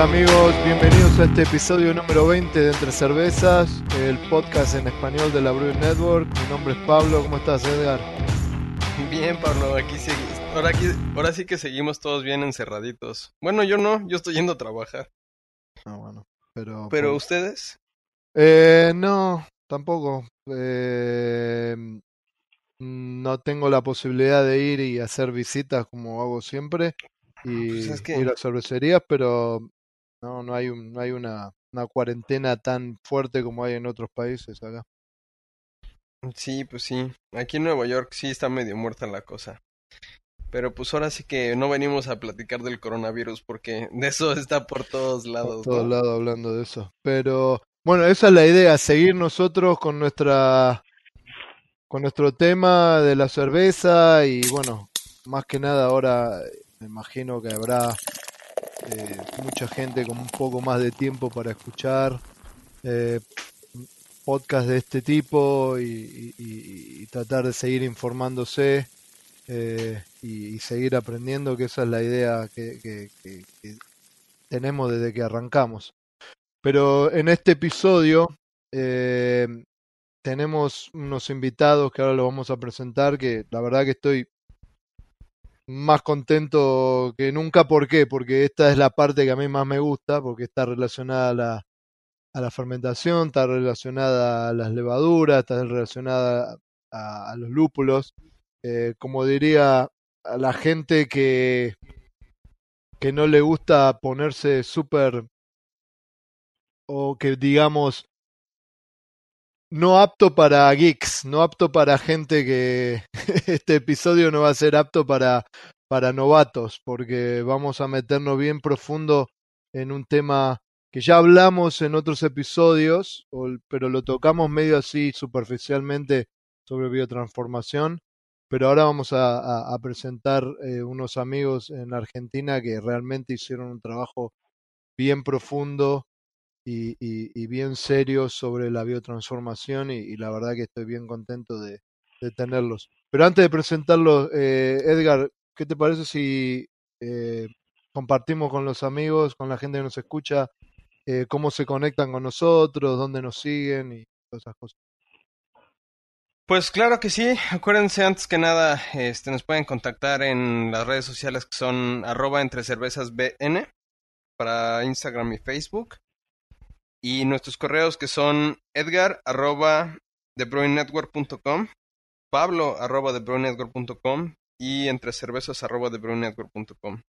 Hola amigos, bienvenidos a este episodio número 20 de Entre Cervezas, el podcast en español de la Brew Network. Mi nombre es Pablo, ¿cómo estás Edgar? Bien Pablo, aquí ahora, aquí, ahora sí que seguimos todos bien encerraditos. Bueno, yo no, yo estoy yendo a trabajar. Ah, bueno, pero... ¿Pero ustedes? Eh, no, tampoco. Eh, no tengo la posibilidad de ir y hacer visitas como hago siempre y Pues es que- ir a cervecerías, pero no, no hay, un, no hay una, una cuarentena tan fuerte como hay en otros países acá. Sí, pues sí. Aquí en Nueva York sí está medio muerta la cosa. Pero pues ahora sí que no venimos a platicar del coronavirus porque de eso está por todos Por lados, todos ¿no? lados hablando de eso. Pero bueno, esa es la idea, seguir nosotros con nuestra con nuestro tema de la cerveza y bueno, más que nada ahora me imagino que habrá eh, mucha gente con un poco más de tiempo para escuchar eh, podcasts de este tipo y, tratar de seguir informándose eh, y, seguir aprendiendo, que esa es la idea que, que- tenemos desde que arrancamos. Pero en este episodio eh, tenemos unos invitados que ahora los vamos a presentar, que la verdad que estoy más contento que nunca. ¿Por qué? Porque esta es la parte que a mí más me gusta, porque está relacionada a la, a la fermentación, está relacionada a las levaduras, está relacionada a, los lúpulos. Eh, como diría a la gente que, que no le gusta ponerse súper o que digamos no apto para geeks, no apto para gente que este episodio no va a ser apto para, para novatos, porque vamos a meternos bien profundo en un tema que ya hablamos en otros episodios, pero lo tocamos medio así superficialmente sobre biotransformación. Pero ahora vamos a, a- a presentar eh, unos amigos en Argentina que realmente hicieron un trabajo bien profundo y, bien serio sobre la biotransformación y, la verdad que estoy bien contento de, tenerlos. Pero antes de presentarlos, eh, Edgar, ¿qué te parece si eh, compartimos con los amigos, con la gente que nos escucha, eh, cómo se conectan con nosotros, dónde nos siguen y todas esas cosas? Pues claro que sí. Acuérdense antes que nada, este, nos pueden contactar en las redes sociales que son arroba entre cervezas para Instagram y Facebook. Y nuestros correos que son edgar arroba thebrewingnetwork.com, pablo arroba thebrewingnetwork.com y entre cervezas arroba thebrewingnetwork.com.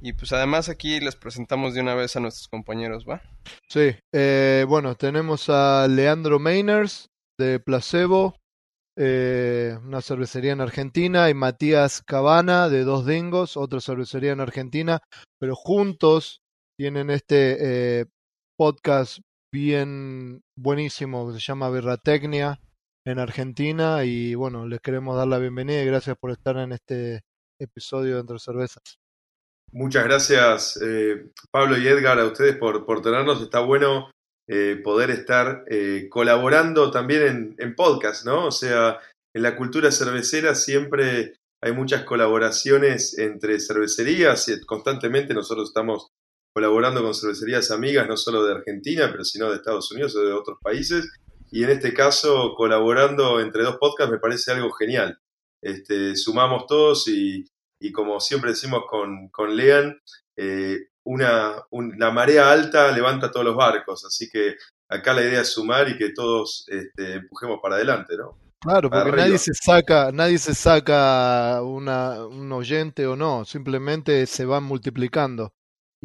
Y pues además aquí les presentamos de una vez a nuestros compañeros, ¿va? Sí, eh, bueno, tenemos a Leandro Mainers de Placebo, eh, una cervecería en Argentina, y Matías Cabana de Dos Dingos, otra cervecería en Argentina, pero juntos tienen este eh, podcast bien buenísimo que se llama Birratecnia en Argentina y bueno, les queremos dar la bienvenida y gracias por estar en este episodio de Entre Cervezas. Muchas gracias, eh, Pablo y Edgar, a ustedes por, por tenernos. Está bueno eh, poder estar eh, colaborando también en, en podcast, ¿no? O sea, en la cultura cervecera siempre hay muchas colaboraciones entre cervecerías. y Constantemente nosotros estamos colaborando con cervecerías amigas, no solo de Argentina, pero sino de Estados Unidos o de otros países. Y en este caso, colaborando entre dos podcasts me parece algo genial. Este, sumamos todos y, y como siempre decimos con, con Lean, eh, una, un- la marea alta levanta todos los barcos, así que acá la idea es sumar y que todos este, empujemos para adelante, ¿no? Claro, porque Arriba. nadie se saca, nadie se saca una, un oyente o no, simplemente se van multiplicando.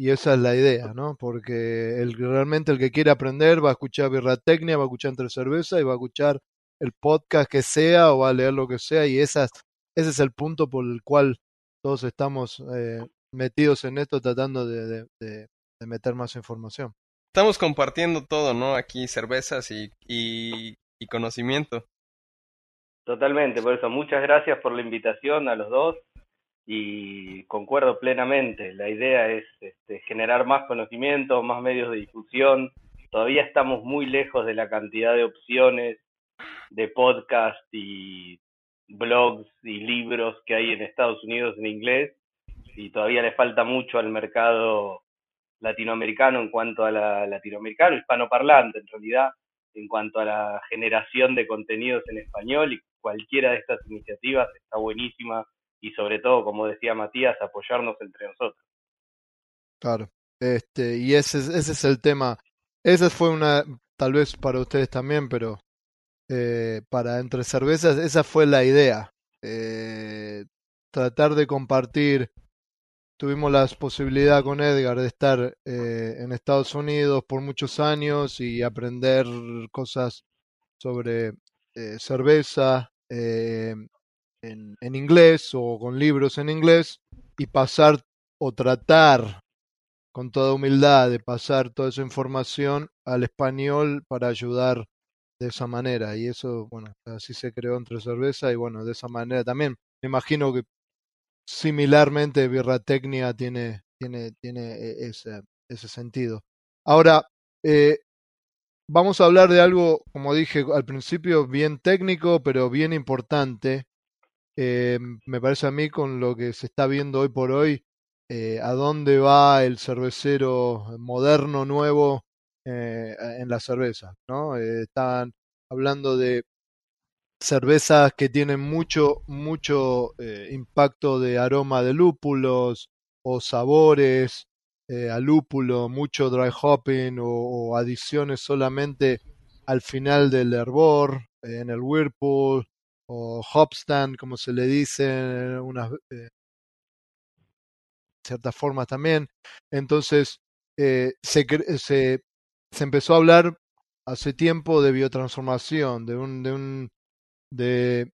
Y esa es la idea, ¿no? Porque el, realmente el que quiere aprender va a escuchar Birratecnia, va a escuchar Entre Cerveza y va a escuchar el podcast que sea o va a leer lo que sea. Y esas, ese es el punto por el cual todos estamos eh, metidos en esto tratando de, de- de- de meter más información. Estamos compartiendo todo, ¿no? Aquí cervezas y, y, y conocimiento. Totalmente, por eso muchas gracias por la invitación a los dos y concuerdo plenamente. La idea es este, generar más conocimiento, más medios de difusión. Todavía estamos muy lejos de la cantidad de opciones de podcast y blogs y libros que hay en Estados Unidos en inglés y todavía le falta mucho al mercado latinoamericano en cuanto a la latinoamericano, hispanoparlante en realidad, en cuanto a la generación de contenidos en español y cualquiera de estas iniciativas está buenísima y sobre todo, como decía Matías, apoyarnos entre nosotros. Claro, este, y ese, ese es el tema. Esa fue una, tal vez para ustedes también, pero eh, para Entre Cervezas, esa fue la idea. Eh, tratar de compartir. Tuvimos la posibilidad con Edgar de estar eh, en Estados Unidos por muchos años y aprender cosas sobre cerveza en, inglés o con libros en inglés y pasar o tratar con toda humildad de pasar toda esa información al español para ayudar de esa manera. Y eso, bueno, así se creó entre cerveza y bueno, de esa manera también. Me imagino que similarmente Birratecnia tiene, tiene, tiene e, ese, ese sentido. Ahora, eh, vamos a hablar de algo, como dije al principio, bien técnico, pero bien importante. Eh, me parece a mí con lo que se está viendo hoy por hoy, eh, a dónde va el cervecero moderno, nuevo eh, en la cerveza. ¿no? Eh, están hablando de cervezas que tienen mucho, mucho impacto de aroma de lúpulos o sabores a lúpulo, mucho dry hopping o, adiciones solamente al final del hervor, en el whirlpool o hopstand, como se le dice, unas cierta forma también. Entonces, eh, se, se, se, empezó a hablar hace tiempo de biotransformación, de un, de un de,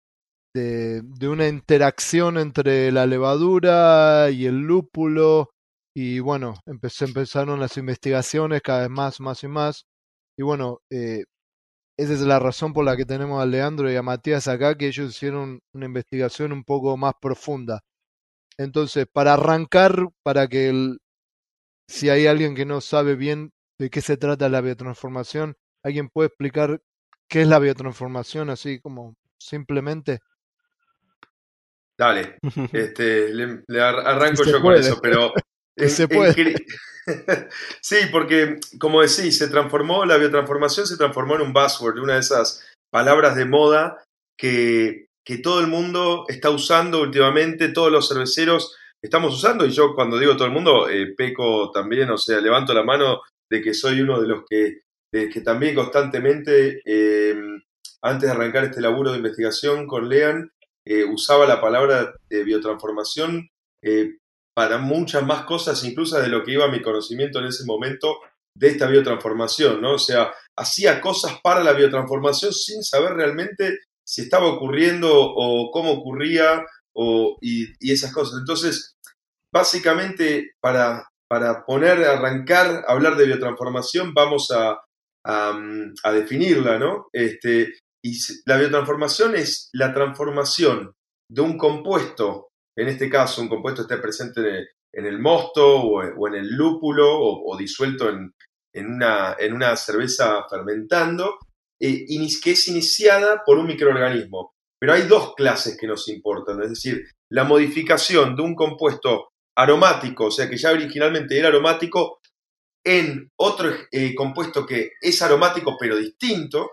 de, de, una interacción entre la levadura y el lúpulo. Y bueno, empezaron las investigaciones cada vez más, más y más. Y bueno, eh, esa es la razón por la que tenemos a Leandro y a Matías acá, que ellos hicieron una investigación un poco más profunda. Entonces, para arrancar, para que el, si hay alguien que no sabe bien de qué se trata la biotransformación, ¿alguien puede explicar qué es la biotransformación así como simplemente? Dale, este, le, arranco yo con eso, pero... se puede. sí, porque como decís, se transformó, la biotransformación se transformó en un buzzword, una de esas palabras de moda que que todo el mundo está usando últimamente, todos los cerveceros estamos usando, y yo cuando digo todo el mundo, eh, peco también, o sea, levanto la mano de que soy uno de los que, que también constantemente, eh, antes de arrancar este laburo de investigación con Lean, eh, usaba la palabra de biotransformación para muchas más cosas, incluso de lo que iba mi conocimiento en ese momento de esta biotransformación, ¿no? O sea, hacía cosas para la biotransformación sin saber realmente si estaba ocurriendo o cómo ocurría o, y, esas cosas. Entonces, básicamente, para, para poner, arrancar, hablar de biotransformación, vamos a, a, definirla, ¿no? Este, y la biotransformación es la transformación de un compuesto, en este caso un compuesto esté presente en el, mosto o, en el lúpulo o, disuelto en, una, cerveza fermentando, eh, que es iniciada por un microorganismo. Pero hay dos clases que nos importan, es decir, la modificación de un compuesto aromático, o sea que ya originalmente era aromático, en otro eh, compuesto que es aromático pero distinto,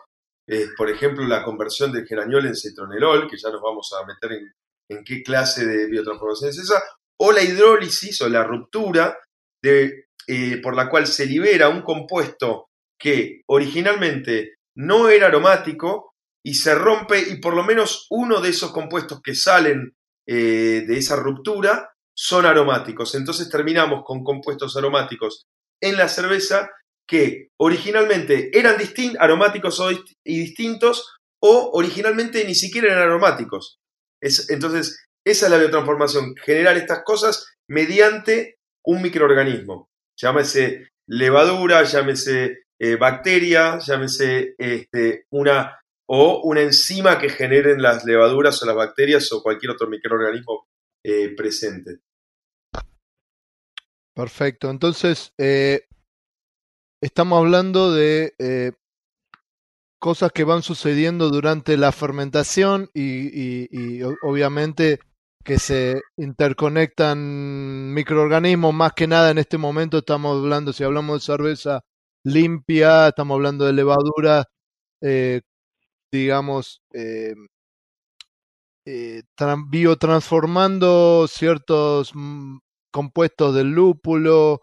eh, por ejemplo la conversión del geraniol en citronelol, que ya nos vamos a meter en, en qué clase de biotransformación es esa, o la hidrólisis o la ruptura de, eh, por la cual se libera un compuesto que originalmente no era aromático y se rompe y por lo menos uno de esos compuestos que salen eh, de esa ruptura son aromáticos. Entonces terminamos con compuestos aromáticos en la cerveza que originalmente eran aromáticos y distintos o originalmente ni siquiera eran aromáticos. Es, entonces, esa es la biotransformación, generar estas cosas mediante un microorganismo. Llámese levadura, llámese eh, bacteria, llámese este, una o una enzima que generen las levaduras o las bacterias o cualquier otro microorganismo eh, presente. Perfecto. Entonces, eh, estamos hablando de cosas que van sucediendo durante la fermentación y, obviamente que se interconectan microorganismos, más que nada en este momento estamos hablando, si hablamos de cerveza limpia, estamos hablando de levadura, eh, digamos, eh, eh, biotransformando ciertos mm, compuestos del lúpulo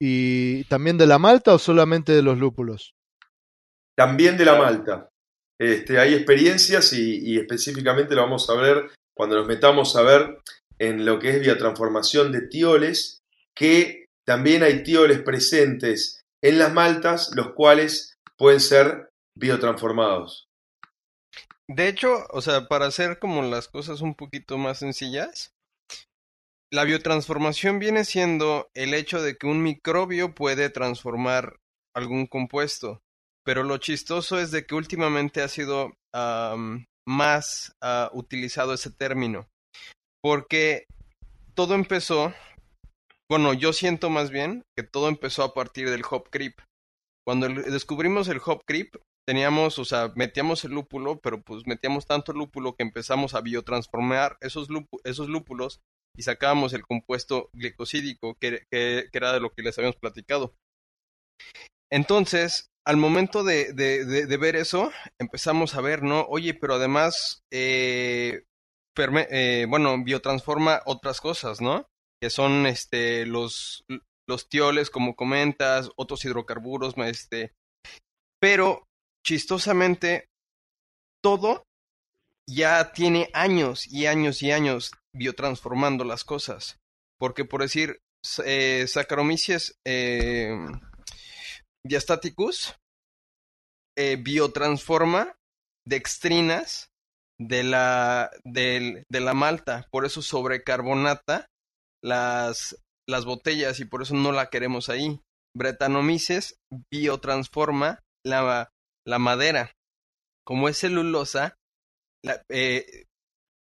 y también de la malta o solamente de los lúpulos? También de la malta. Este, hay experiencias y, específicamente lo vamos a ver cuando nos metamos a ver en lo que es biotransformación de tioles, que también hay tioles presentes en las maltas, los cuales pueden ser biotransformados. De hecho, o sea, para hacer como las cosas un poquito más sencillas, la biotransformación viene siendo el hecho de que un microbio puede transformar algún compuesto. Pero lo chistoso es de que últimamente ha sido más ah, utilizado ese término. Porque todo empezó, bueno, yo siento más bien que todo empezó a partir del hop creep. Cuando descubrimos el hop creep, teníamos, o sea, metíamos el lúpulo, pero pues metíamos tanto lúpulo que empezamos a biotransformar esos, esos lúpulos y sacábamos el compuesto glicosídico, que, que, era de lo que les habíamos platicado. Entonces, al momento de, de, ver eso, empezamos a ver, ¿no? Oye, pero además, eh, eh, bueno, biotransforma otras cosas, ¿no? Que son este, los, los tioles, como comentas, otros hidrocarburos, este. Pero, chistosamente, todo ya tiene años y años y años biotransformando las cosas. Porque, por decir, eh, Saccharomyces eh, diastaticus eh, biotransforma dextrinas de la, de, de la malta, por eso sobrecarbonata las, las botellas y por eso no la queremos ahí. Bretanomyces biotransforma la, la madera. Como es celulosa, eh,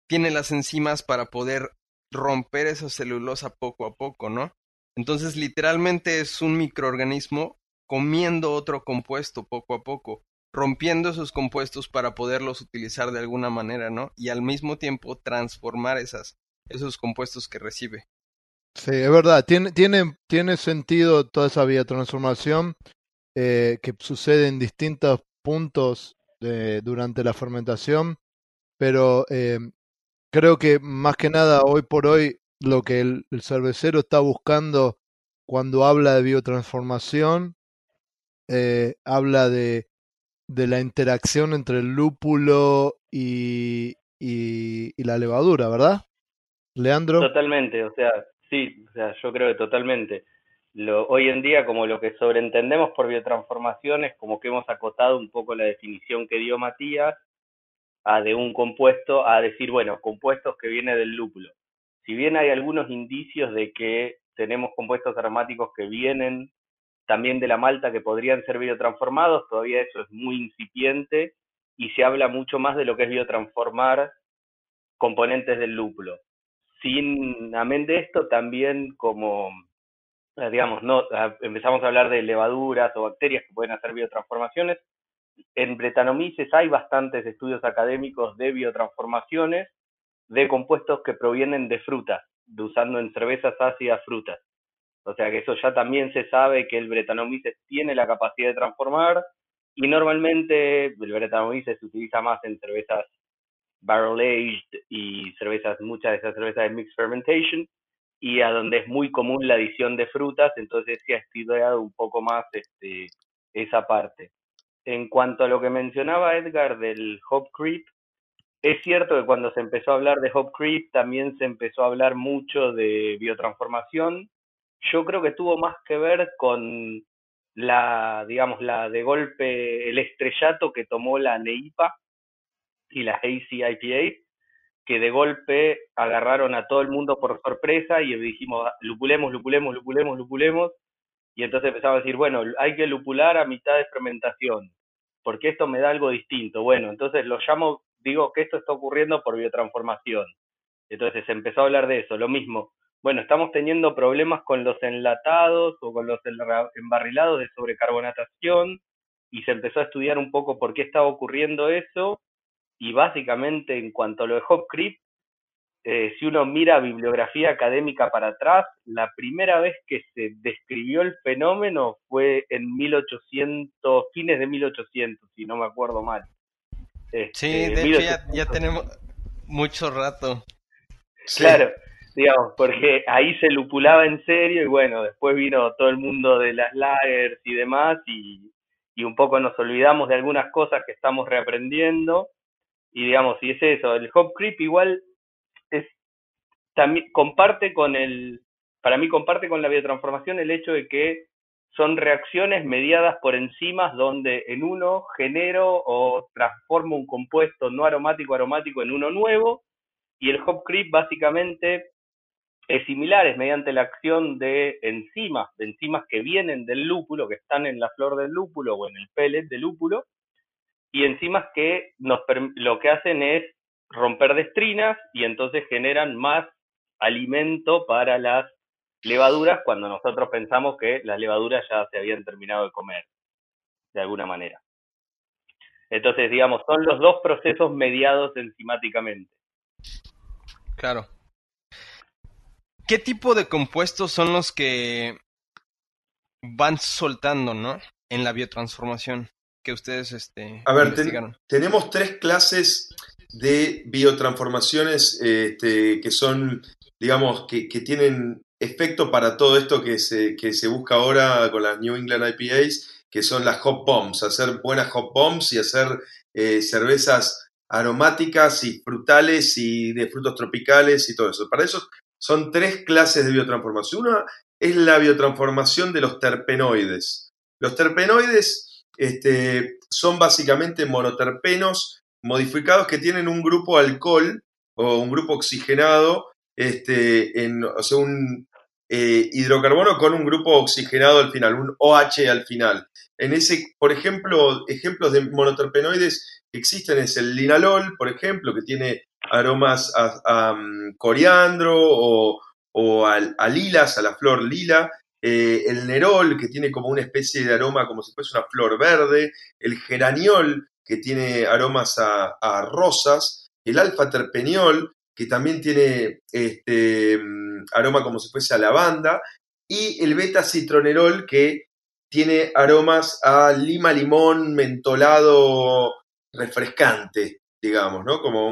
tiene las enzimas para poder romper esa celulosa poco a poco, ¿no? Entonces, literalmente es un microorganismo comiendo otro compuesto poco a poco, rompiendo esos compuestos para poderlos utilizar de alguna manera, ¿no? Y al mismo tiempo transformar esas, esos compuestos que recibe. Sí, es verdad, tiene, tiene, tiene sentido toda esa biotransformación eh, que sucede en distintos puntos durante la fermentación, pero eh, creo que más que nada hoy por hoy lo que el, cervecero está buscando cuando habla de biotransformación, eh, habla de, de, la interacción entre el lúpulo y, y, la levadura, ¿verdad? Leandro. Totalmente, o sea, sí, o sea, yo creo que totalmente. Lo, hoy en día, como lo que sobreentendemos por biotransformación es como que hemos acotado un poco la definición que dio Matías a de un compuesto a decir, bueno, compuestos que vienen del lúpulo. Si bien hay algunos indicios de que tenemos compuestos aromáticos que vienen también de la malta que podrían ser biotransformados, todavía eso es muy incipiente y se habla mucho más de lo que es biotransformar componentes del lúpulo. Sin amén de esto, también como, digamos, no empezamos a hablar de levaduras o bacterias que pueden hacer biotransformaciones, en Bretanomyces hay bastantes estudios académicos de biotransformaciones de compuestos que provienen de frutas, usando en cervezas ácidas frutas. O sea que eso ya también se sabe que el Bretanomyces tiene la capacidad de transformar y normalmente el Bretanomyces se utiliza más en cervezas barrel aged y cervezas, muchas de esas cervezas de mixed fermentation y a donde es muy común la adición de frutas, entonces se ha estudiado un poco más este, esa parte. En cuanto a lo que mencionaba Edgar del hop creep, es cierto que cuando se empezó a hablar de hop creep también se empezó a hablar mucho de biotransformación. Yo creo que tuvo más que ver con la, digamos, la de golpe, el estrellato que tomó la NEIPA y la ACIPA, que de golpe agarraron a todo el mundo por sorpresa y dijimos, lupulemos, lupulemos, lupulemos, lupulemos, y entonces empezamos a decir, bueno, hay que lupular a mitad de fermentación porque esto me da algo distinto. Bueno, entonces lo llamo, digo que esto está ocurriendo por biotransformación. Entonces empezó a hablar de eso, lo mismo. Bueno, estamos teniendo problemas con los enlatados o con los embarrilados de sobrecarbonatación y se empezó a estudiar un poco por qué estaba ocurriendo eso y básicamente en cuanto a lo de Hop Creep, eh, si uno mira bibliografía académica para atrás, la primera vez que se describió el fenómeno fue en 1800, fines de 1800, si no me acuerdo mal. sí, este, de hecho ya, tenemos mucho rato. Claro, digamos, porque ahí se lupulaba en serio y bueno, después vino todo el mundo de las lagers y demás y, y un poco nos olvidamos de algunas cosas que estamos reaprendiendo. Y digamos, y es eso, el hop creep igual es también comparte con el para mí comparte con la biotransformación el hecho de que son reacciones mediadas por enzimas donde en uno genero o transformo un compuesto no aromático aromático en uno nuevo y el hop creep básicamente es similar, es mediante la acción de enzimas, de enzimas que vienen del lúpulo, que están en la flor del lúpulo o en el pellet del lúpulo, y enzimas que nos, lo que hacen es romper destrinas y entonces generan más alimento para las levaduras cuando nosotros pensamos que las levaduras ya se habían terminado de comer, de alguna manera. Entonces, digamos, son los dos procesos mediados enzimáticamente. Claro. ¿Qué tipo de compuestos son los que van soltando, no? En la biotransformación que ustedes este, A ver, tenemos tres clases de biotransformaciones este, que son, digamos, que, tienen efecto para todo esto que se, que se busca ahora con las New England IPAs, que son las hop bombs, hacer buenas hop bombs y hacer eh, cervezas aromáticas y frutales y de frutos tropicales y todo eso. Para eso son tres clases de biotransformación. Una es la biotransformación de los terpenoides. Los terpenoides este, son básicamente monoterpenos modificados que tienen un grupo alcohol o un grupo oxigenado, este, en, o sea, un eh, hidrocarbono con un grupo oxigenado al final, un OH al final. En ese, por ejemplo, ejemplos de monoterpenoides que existen es el linalol, por ejemplo, que tiene aromas a, mm, coriandro o, a, lilas, a la flor lila, eh, el nerol, que tiene como una especie de aroma como si fuese una flor verde, el geraniol, que tiene aromas a, rosas, el alfa-terpeniol, que también tiene este, mm, aroma como si fuese a lavanda, y el beta-citronerol, que tiene aromas a lima, limón, mentolado, refrescante, digamos, ¿no? Como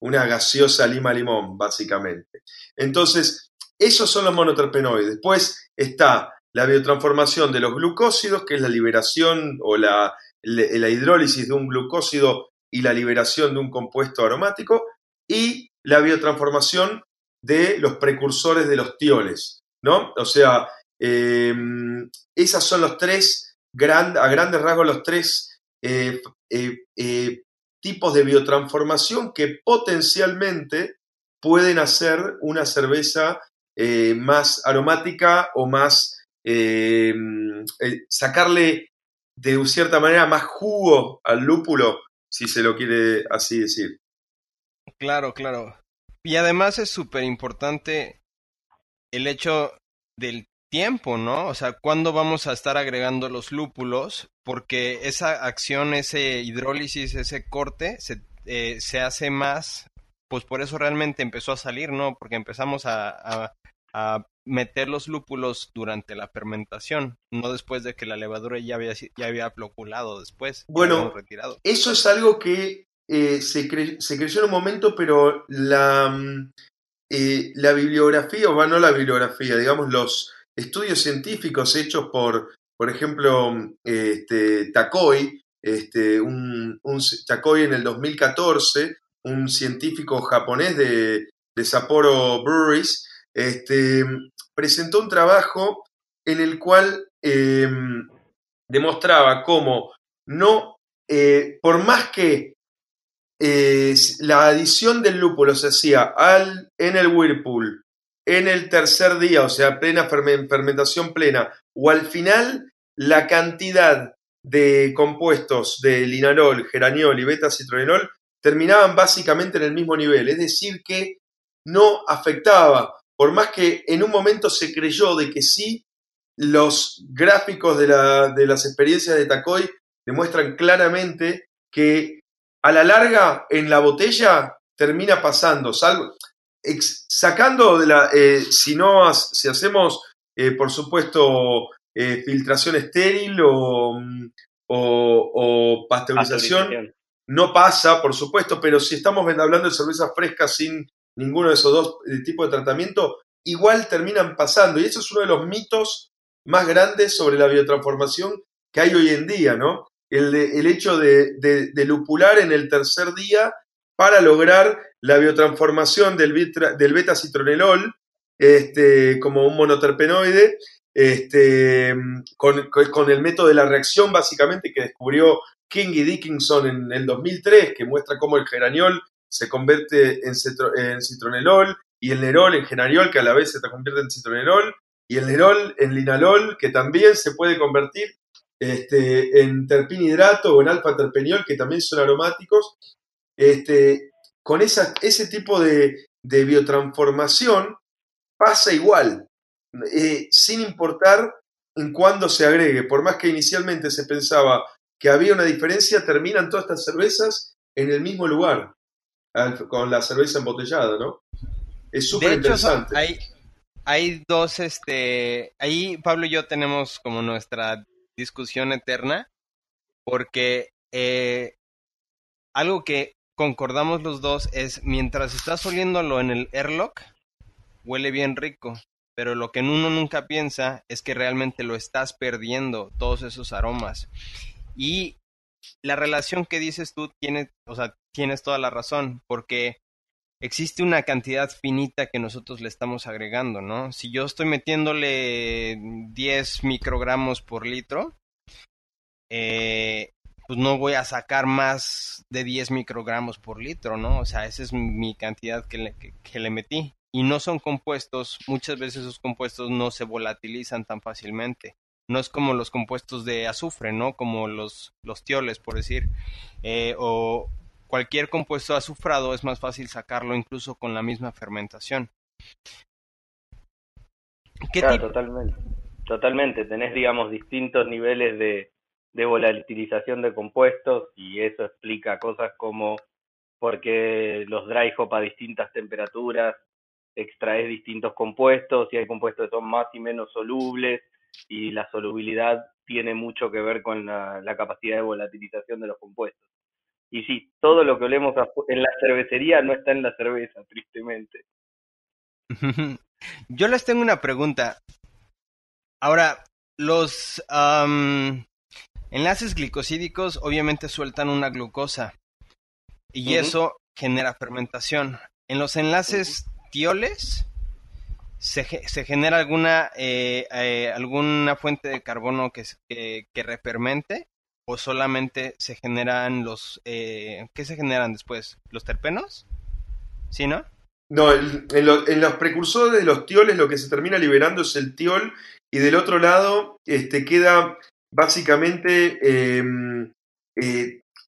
una gaseosa lima, limón, básicamente. Entonces, esos son los monoterpenoides. Después está la biotransformación de los glucósidos, que es la liberación o la hidrólisis de un glucósido y la liberación de un compuesto aromático, y la biotransformación de los precursores de los tioles, ¿no? O sea, em, esas son los tres, a grandes rasgos, los tres eh, eh, eh, tipos de biotransformación que potencialmente pueden hacer una cerveza más aromática o más em, sacarle de cierta manera más jugo al lúpulo, si se lo quiere así decir. Claro, claro. Y además es súper importante el hecho del tiempo, ¿no? O sea, ¿cuándo vamos a estar agregando los lúpulos? Porque esa acción, ese hidrólisis, ese corte, se, eh, se hace más, pues por eso realmente empezó a salir, ¿no? Porque empezamos a, a meter los lúpulos durante la fermentación, no después de que la levadura ya había, ya había floculado después. Bueno, eso es algo que eh, se, creció en un momento, pero la, mm, eh, la bibliografía, o no la bibliografía, digamos, los estudios científicos hechos por, por ejemplo, este, Takoi, este, un, Takoi en el 2014, un científico japonés de, de Sapporo Breweries, este, presentó un trabajo en el cual em, demostraba cómo no, eh, por más que eh, la adición del lúpulo se hacía al, en el whirlpool en el tercer día, o sea, plena fermentación plena, o al final, la cantidad de compuestos de linalol, geraniol y beta-citronenol terminaban básicamente en el mismo nivel, es decir, que no afectaba. Por más que en un momento se creyó de que sí, los gráficos de, las experiencias de Tacoy demuestran claramente que a la larga en la botella termina pasando, salvo, sacando de la, eh, si no, si hacemos, eh, por supuesto, eh, filtración estéril o, mm, o, pasteurización, no pasa, por supuesto, pero si estamos hablando de cervezas frescas sin ninguno de esos dos tipos de tratamiento, igual terminan pasando. Y eso es uno de los mitos más grandes sobre la biotransformación que hay hoy en día, ¿no? El, el hecho de, de, lupular en el tercer día para lograr la biotransformación del, beta-citronelol este, como un monoterpenoide este, con, con, el método de la reacción básicamente que descubrió King y Dickinson en el 2003, que muestra cómo el geraniol se convierte en, en citronelol y el nerol en geraniol, que a la vez se convierte en citronelol, y el nerol en linalol, que también se puede convertir este, en terpinhidrato o en alfa-terpeniol, que también son aromáticos. Este, con esa, ese tipo de, de biotransformación pasa igual, eh, sin importar en cuándo se agregue. Por más que inicialmente se pensaba que había una diferencia, terminan todas estas cervezas en el mismo lugar, con la cerveza embotellada, ¿no? Es súper interesante. Hay, hay dos, este, ahí Pablo y yo tenemos como nuestra discusión eterna, porque eh, algo que concordamos los dos es, mientras estás oliéndolo en el airlock, huele bien rico, pero lo que uno nunca piensa es que realmente lo estás perdiendo, todos esos aromas. Y la relación que dices tú tiene, o sea, tienes toda la razón, porque existe una cantidad finita que nosotros le estamos agregando, ¿no? Si yo estoy metiéndole 10 microgramos por litro, eh, pues no voy a sacar más de 10 microgramos por litro, ¿no? O sea, esa es mi cantidad que le, que le metí. Y no son compuestos, muchas veces esos compuestos no se volatilizan tan fácilmente no es como los compuestos de azufre, ¿no? Como los, los tioles, por decir, eh, o cualquier compuesto azufrado es más fácil sacarlo incluso con la misma fermentación. claro, totalmente. Totalmente. Tenés, digamos, distintos niveles de, de volatilización de compuestos y eso explica cosas como por qué los dry hop a distintas temperaturas extraes distintos compuestos y hay compuestos que son más y menos solubles y la solubilidad tiene mucho que ver con la, capacidad de volatilización de los compuestos. Y sí, todo lo que olemos en la cervecería no está en la cerveza, tristemente. Yo les tengo una pregunta. Ahora, los enlaces glicosídicos obviamente sueltan una glucosa y eso genera fermentación. En los enlaces tioles, se, se genera alguna, eh, eh, alguna fuente de carbono que, que, refermente o solamente se generan los... Eh, ¿Qué se generan después? ¿Los terpenos? ¿Sí, no? No, en, en, los precursores de los tioles lo que se termina liberando es el tiol y del otro lado este, queda básicamente em,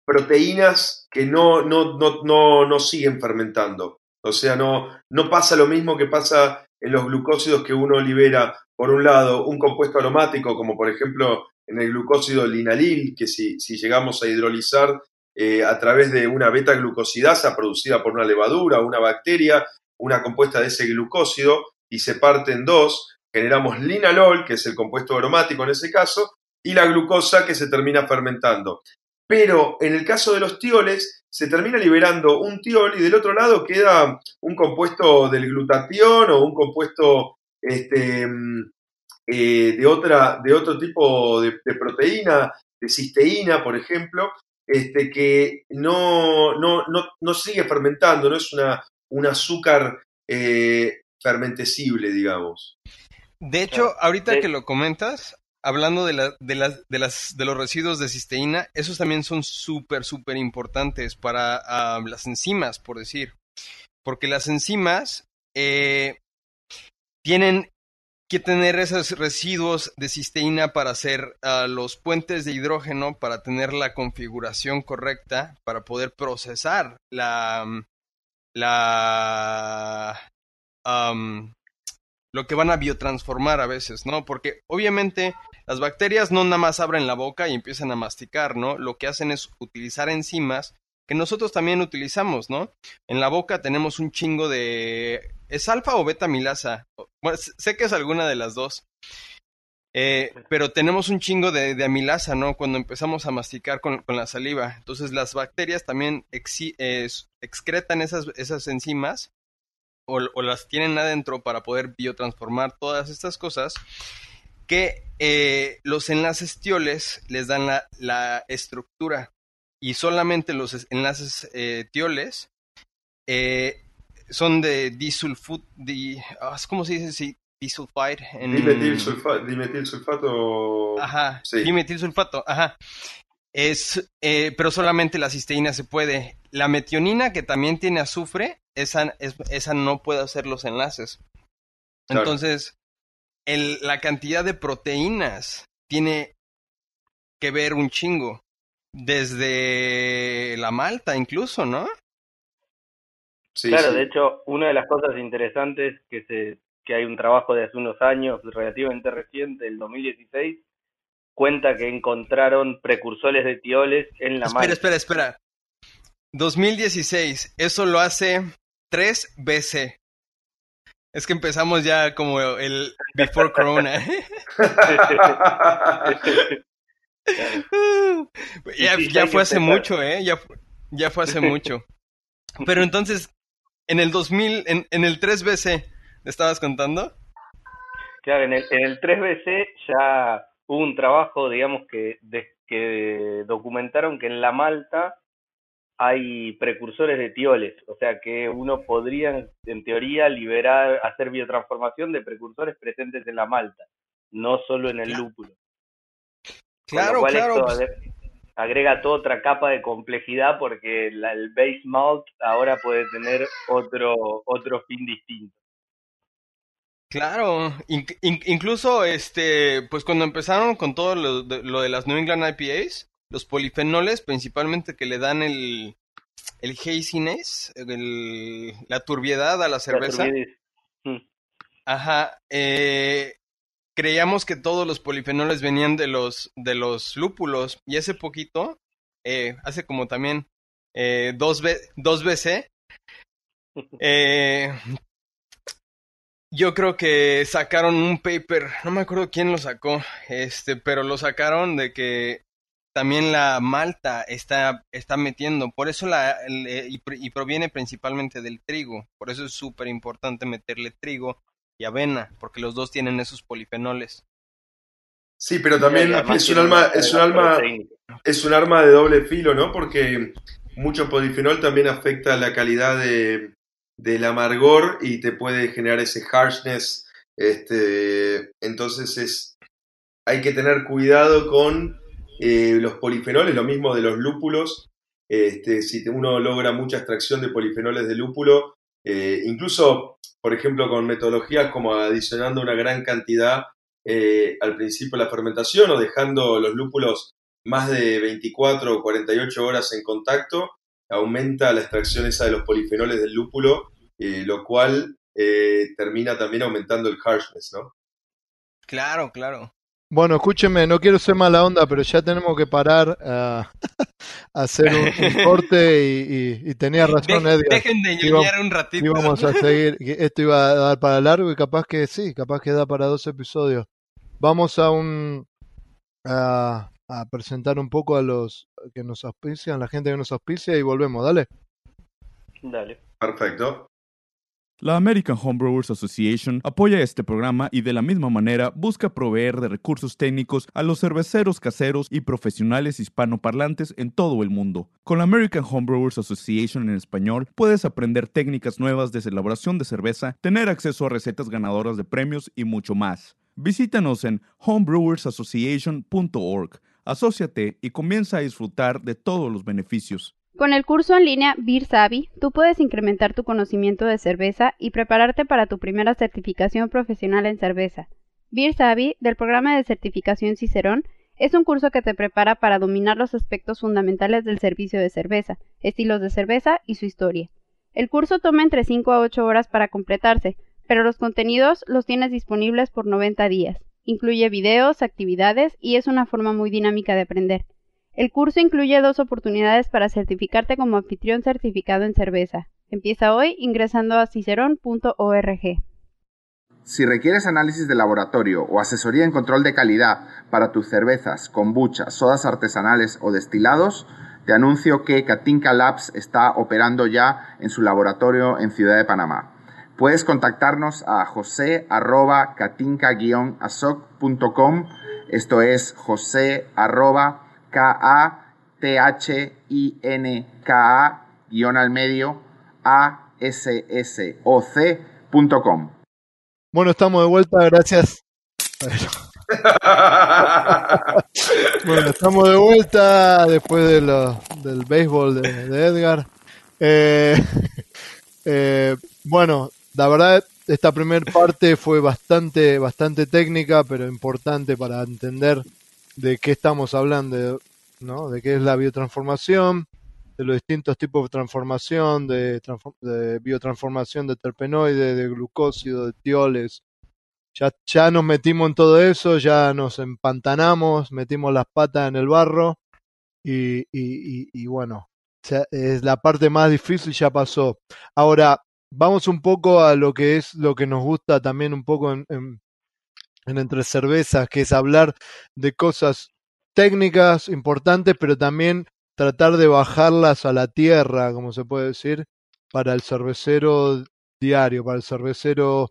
proteínas que no, no, no, no, siguen fermentando. O sea, no, no pasa lo mismo que pasa en los glucósidos que uno libera, por un lado, un compuesto aromático, como por ejemplo en el glucósido linalil, que si, si llegamos a hidrolizar eh, a través de una beta-glucosidasa producida por una levadura una bacteria, una compuesta de ese glucósido, y se parte en dos, generamos linalol, que es el compuesto aromático en ese caso, y la glucosa que se termina fermentando. Pero en el caso de los tioles, se termina liberando un tiol y del otro lado queda un compuesto del glutatión o un compuesto este, mm, eh, de, otra, de otro tipo de, proteína, de cisteína, por ejemplo, este, que no, no, sigue fermentando, no es una, un azúcar eh, fermentecible, digamos. De hecho, ahorita que lo comentas, hablando de, la, de, las, de, las, de los residuos de cisteína, esos también son súper, súper importantes para ah, las enzimas, por decir. Porque las enzimas eh, tienen que tener esos residuos de cisteína para hacer ah, los puentes de hidrógeno, para tener la configuración correcta, para poder procesar la, la, lo que van a biotransformar a veces, ¿no? Porque obviamente las bacterias no nada más abren la boca y empiezan a masticar, ¿no? Lo que hacen es utilizar enzimas que nosotros también utilizamos, ¿no? En la boca tenemos un chingo de... ¿Es alfa o beta milasa? Bueno, sé que es alguna de las dos. Eh, pero tenemos un chingo de, amilasa, ¿no? Cuando empezamos a masticar con, la saliva. Entonces las bacterias también excretan esas, esas enzimas o, las tienen adentro para poder biotransformar todas estas cosas que eh, los enlaces tioles les dan la estructura y solamente los enlaces eh, tioles eh, son de disulfut, di, ah, ¿cómo se dice? Sí, disulfide. En... Dimetil, sulfato. Ajá, sí. dimetil sulfato, ajá. Es, eh, pero solamente la cisteína se puede. La metionina, que también tiene azufre, esa, esa no puede hacer los enlaces. Entonces, el, la cantidad de proteínas tiene que ver un chingo desde la Malta incluso, ¿no? Sí, claro, de hecho, una de las cosas interesantes que se que hay un trabajo de hace unos años relativamente reciente, el 2016, cuenta que encontraron precursores de tioles en la. Espera, espera, espera. 2016, eso lo hace 3 BC. Es que empezamos ya como el Before Corona. ya, fue hace mucho, ¿eh? Ya, ya fue hace mucho. Pero entonces, en el 2000, en, en el 3BC, ¿le estabas contando? Claro, en el, en el 3BC ya hubo un trabajo, digamos, que, que documentaron que en la malta hay precursores de tioles, o sea que uno podría, en teoría, liberar, hacer biotransformación de precursores presentes en la malta, no solo en el lúpulo. Claro, claro. Pues. agrega toda otra capa de complejidad porque el base malt ahora puede tener otro, otro fin distinto. Claro, incluso este, pues cuando empezaron con todo lo de, las New England IPAs, los polifenoles principalmente que le dan el, el haziness, el, la turbiedad a la cerveza. Mm. Ajá, eh, creíamos que todos los polifenoles venían de los, de los lúpulos y hace poquito, eh, hace como también eh, dos, dos veces, eh, yo creo que sacaron un paper, no me acuerdo quién lo sacó, este, pero lo sacaron de que también la malta está, está metiendo, por eso la, y, y proviene principalmente del trigo, por eso es súper importante meterle trigo y avena, porque los dos tienen esos polifenoles. Sí, pero también es un arma, es un arma, es un arma de doble filo, ¿no? Porque mucho polifenol también afecta la calidad de, del amargor y te puede generar ese harshness. Este, entonces es, hay que tener cuidado con eh, los polifenoles, lo mismo de los lúpulos. Este, si uno logra mucha extracción de polifenoles de lúpulo, eh, incluso por ejemplo, con metodologías como adicionando una gran cantidad eh, al principio de la fermentación o dejando los lúpulos más de 24 o 48 horas en contacto, aumenta la extracción esa de los polifenoles del lúpulo, eh, lo cual eh, termina también aumentando el harshness, ¿no? Claro, claro. Bueno, escúcheme, no quiero ser mala onda, pero ya tenemos que parar a, hacer un, corte y, tenía razón Edgar. Dejen de ñoñar un ratito. Íbamos a seguir, esto iba a dar para largo y capaz que sí, capaz que da para dos episodios. Vamos a un a, a presentar un poco a los que nos auspician, la gente que nos auspicia y volvemos, dale. Dale. Perfecto. La American Homebrewers Association apoya este programa y de la misma manera busca proveer de recursos técnicos a los cerveceros caseros y profesionales hispanoparlantes en todo el mundo. Con la American Homebrewers Association en español puedes aprender técnicas nuevas de elaboración de cerveza, tener acceso a recetas ganadoras de premios y mucho más. Visítanos en homebrewersassociation.org, asóciate y comienza a disfrutar de todos los beneficios. Con el curso en línea Beer Savvy, tú puedes incrementar tu conocimiento de cerveza y prepararte para tu primera certificación profesional en cerveza. Beer Savvy, del programa de certificación Cicerón, es un curso que te prepara para dominar los aspectos fundamentales del servicio de cerveza, estilos de cerveza y su historia. El curso toma entre 5 a 8 horas para completarse, pero los contenidos los tienes disponibles por 90 días. Incluye videos, actividades y es una forma muy dinámica de aprender. El curso incluye dos oportunidades para certificarte como anfitrión certificado en cerveza. Empieza hoy ingresando a cicerón.org. Si requieres análisis de laboratorio o asesoría en control de calidad para tus cervezas, kombucha, sodas artesanales o destilados, te anuncio que Katinka Labs está operando ya en su laboratorio en Ciudad de Panamá. Puedes contactarnos a josé-katinka-asoc.com, esto es josé K-A-T-H-I-N-K-A guion al medio A-S-S-O-C.com. Bueno, estamos de vuelta, gracias. bueno, estamos de vuelta después de del béisbol de, de Edgar. Eh, eh, bueno, la verdad, esta primera parte fue bastante, bastante técnica, pero importante para entender de qué estamos hablando, ¿no? De qué es la biotransformación, de los distintos tipos de transformación, de, biotransformación de terpenoides, de glucósido, de tioles. Ya, ya nos metimos en todo eso, ya nos empantanamos, metimos las patas en el barro y, y, y, bueno, es la parte más difícil ya pasó. Ahora, vamos un poco a lo que es lo que nos gusta también un poco en, en, en Entre Cervezas, que es hablar de cosas técnicas importantes, pero también tratar de bajarlas a la tierra, como se puede decir, para el cervecero diario, para el cervecero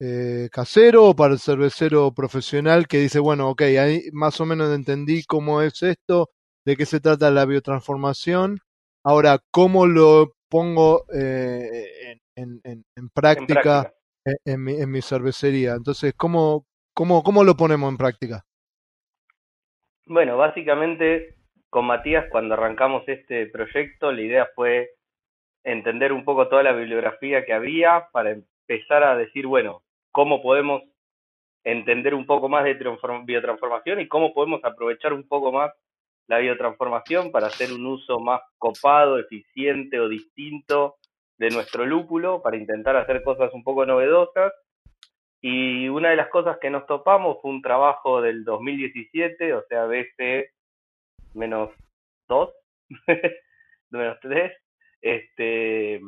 eh, casero o para el cervecero profesional que dice, bueno, ok, ahí más o menos entendí cómo es esto, de qué se trata la biotransformación, ahora, ¿cómo lo pongo eh, en, en, en, práctica, en, práctica. Mi, en, mi, cervecería? Entonces, ¿cómo, cómo, ¿cómo lo ponemos en práctica? Bueno, básicamente con Matías cuando arrancamos este proyecto la idea fue entender un poco toda la bibliografía que había para empezar a decir, bueno, cómo podemos entender un poco más de biotransformación y cómo podemos aprovechar un poco más la biotransformación para hacer un uso más copado, eficiente o distinto de nuestro lúpulo, para intentar hacer cosas un poco novedosas. Y una de las cosas que nos topamos fue un trabajo del 2017, o sea, BC menos 2, menos 3, este,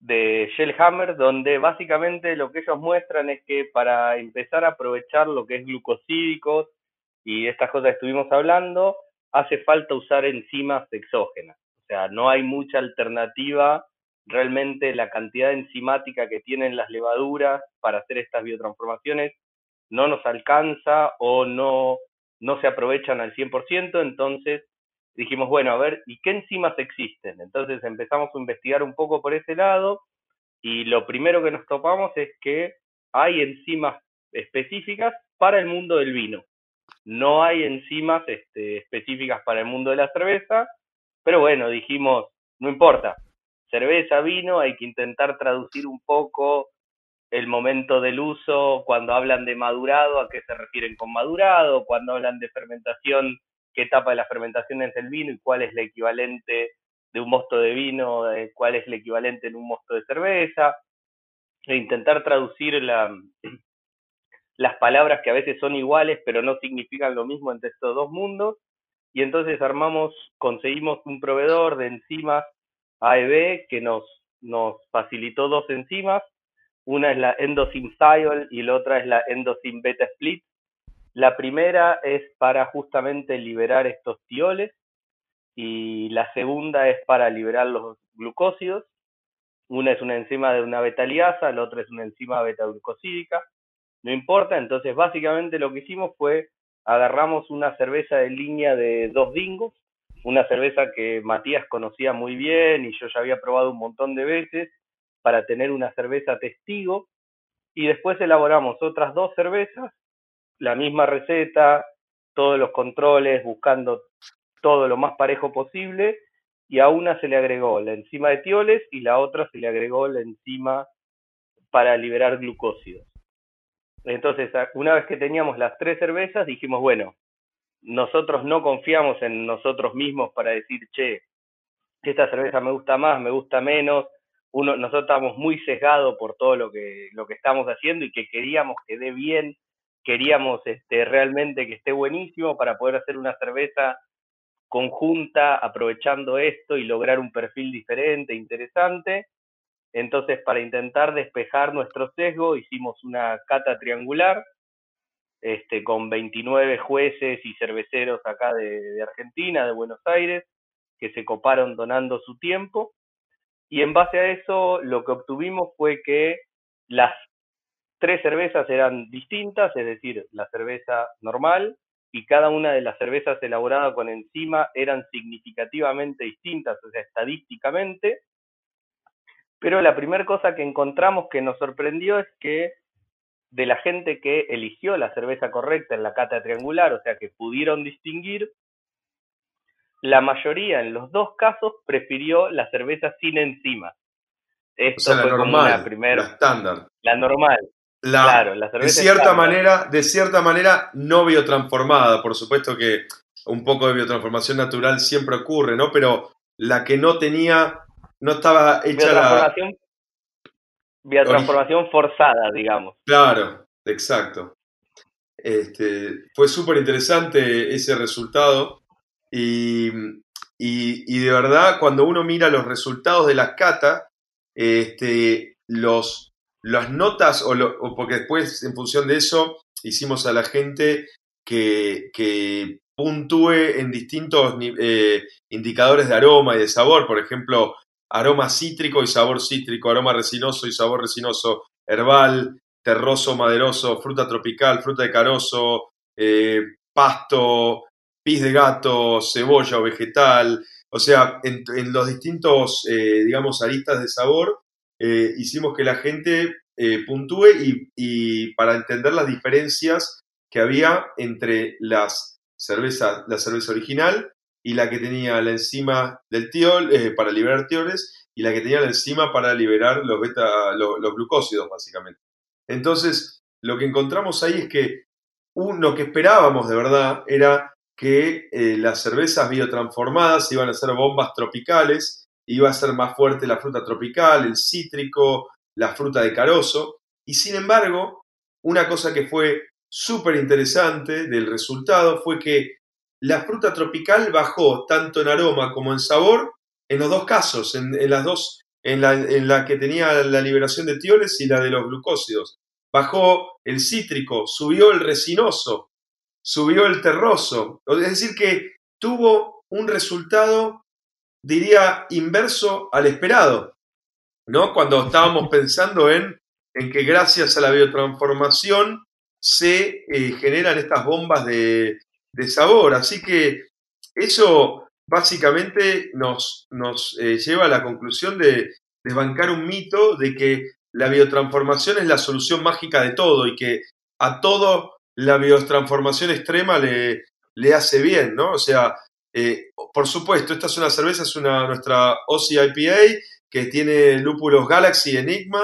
de Shellhammer, donde básicamente lo que ellos muestran es que para empezar a aprovechar lo que es glucosídicos y estas cosas que estuvimos hablando, hace falta usar enzimas exógenas. O sea, no hay mucha alternativa. Realmente la cantidad enzimática que tienen las levaduras para hacer estas biotransformaciones no nos alcanza o no, no se aprovechan al 100%. Entonces dijimos, bueno, a ver, ¿y qué enzimas existen? Entonces empezamos a investigar un poco por ese lado y lo primero que nos topamos es que hay enzimas específicas para el mundo del vino. No hay enzimas este, específicas para el mundo de la cerveza, pero bueno, dijimos, no importa, cerveza, vino, hay que intentar traducir un poco el momento del uso, cuando hablan de madurado, a qué se refieren con madurado, cuando hablan de fermentación, qué etapa de la fermentación es el vino y cuál es el equivalente de un mosto de vino, cuál es el equivalente en un mosto de cerveza, e intentar traducir la, las palabras que a veces son iguales pero no significan lo mismo entre estos dos mundos, y entonces armamos, conseguimos un proveedor de enzimas AEB que nos, nos facilitó dos enzimas, una es la endosymthiol y la otra es la endosym beta split, la primera es para justamente liberar estos tioles y la segunda es para liberar los glucósidos. Una es una enzima de una beta-liasa, la otra es una enzima beta-glucosídica. No importa, entonces básicamente lo que hicimos fue agarramos una cerveza de línea de dos dingos, una cerveza que Matías conocía muy bien y yo ya había probado un montón de veces para tener una cerveza testigo y después elaboramos otras dos cervezas la misma receta, todos los controles, buscando todo lo más parejo posible, y a una se le agregó la enzima de tioles y la otra se le agregó la enzima para liberar glucósidos. Entonces, una vez que teníamos las tres cervezas, dijimos, bueno, nosotros no confiamos en nosotros mismos para decir, che, esta cerveza me gusta más, me gusta menos. Uno, nosotros estamos muy sesgados por todo lo que, lo que estamos haciendo y que queríamos que dé bien queríamos este, realmente que esté buenísimo para poder hacer una cerveza conjunta aprovechando esto y lograr un perfil diferente, interesante. Entonces, para intentar despejar nuestro sesgo, hicimos una cata triangular este, con 29 jueces y cerveceros acá de, de Argentina, de Buenos Aires, que se coparon donando su tiempo. Y en base a eso, lo que obtuvimos fue que las tres cervezas eran distintas, es decir, la cerveza normal y cada una de las cervezas elaboradas con enzima eran significativamente distintas, o sea, estadísticamente. Pero la primera cosa que encontramos que nos sorprendió es que de la gente que eligió la cerveza correcta en la cata triangular, o sea, que pudieron distinguir, la mayoría en los dos casos prefirió la cerveza sin enzima. Esto o sea, la normal, la estándar. La normal. La, claro, la cerveza de cierta manera, de cierta manera, no biotransformada. Por supuesto que un poco de biotransformación natural siempre ocurre, ¿no? Pero la que no tenía, no estaba hecha la. Biotransformación forzada, digamos. Claro, exacto. Este, fue súper interesante ese resultado. Y, y, de verdad, cuando uno mira los resultados de las cata, este, los, las notas, o, porque después en función de eso hicimos a la gente que, que puntúe en distintos eh, indicadores de aroma y de sabor, por ejemplo, aroma cítrico y sabor cítrico, aroma resinoso y sabor resinoso, herbal, terroso, maderoso, fruta tropical, fruta de carozo, eh, pasto, pis de gato, cebolla o vegetal, o sea, en, los distintos, eh, digamos, aristas de sabor, eh, hicimos que la gente puntúe y, para entender las diferencias que había entre las cervezas, la cerveza original y la que tenía la enzima del tiol para liberar tioles y la que tenía la enzima para liberar los, beta, los glucósidos, básicamente. Entonces, lo que encontramos ahí es que lo que esperábamos de verdad era que eh, las cervezas biotransformadas iban a ser bombas tropicales, iba a ser más fuerte la fruta tropical, el cítrico, la fruta de carozo, y sin embargo, una cosa que fue súper interesante del resultado fue que la fruta tropical bajó tanto en aroma como en sabor en los dos casos, en, las dos, en la, que tenía la liberación de tioles y la de los glucósidos. Bajó el cítrico, subió el resinoso, subió el terroso. Es decir, que tuvo un resultado, diría, inverso al esperado, ¿no? Cuando estábamos pensando en, en que gracias a la biotransformación se eh, generan estas bombas de, de, sabor. Así que eso básicamente nos, nos eh, lleva a la conclusión de desbancar un mito de que la biotransformación es la solución mágica de todo y que a todo la biotransformación extrema le, le hace bien, ¿no? O sea, eh, por supuesto, esta es una cerveza, es una, nuestra OSI IPA que tiene lúpulos Galaxy Enigma,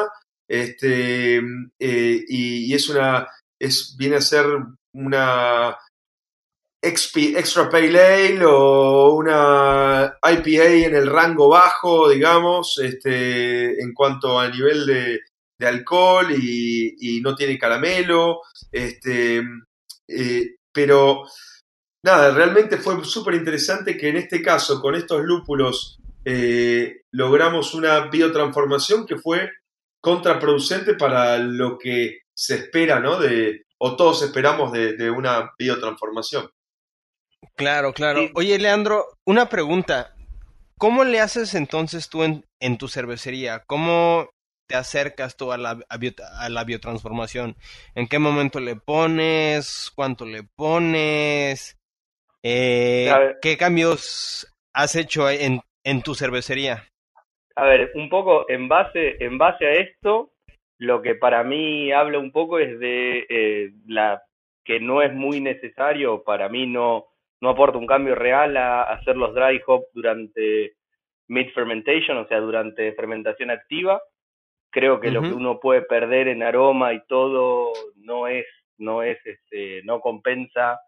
este, eh, y, es una, es, viene a ser una extra pale ale o una IPA en el rango bajo, digamos, este, en cuanto a nivel de, alcohol y, no tiene caramelo, este, eh, pero nada, realmente fue súper interesante que en este caso, con estos lúpulos, eh, logramos una biotransformación que fue contraproducente para lo que se espera, ¿no? De, o todos esperamos de, una biotransformación. Claro, claro. Oye, Leandro, una pregunta. ¿Cómo le haces entonces tú en, en tu cervecería? ¿Cómo te acercas tú a la, a, la biotransformación? ¿En qué momento le pones? ¿Cuánto le pones? Eh, ¿Qué cambios has hecho en, en tu cervecería? A ver, un poco en base, en base a esto, lo que para mí habla un poco es de eh, la que no es muy necesario, para mí no, no aporta un cambio real a hacer los dry hop durante mid fermentation, o sea, durante fermentación activa, creo que lo que uno puede perder en aroma y todo no es no es este no compensa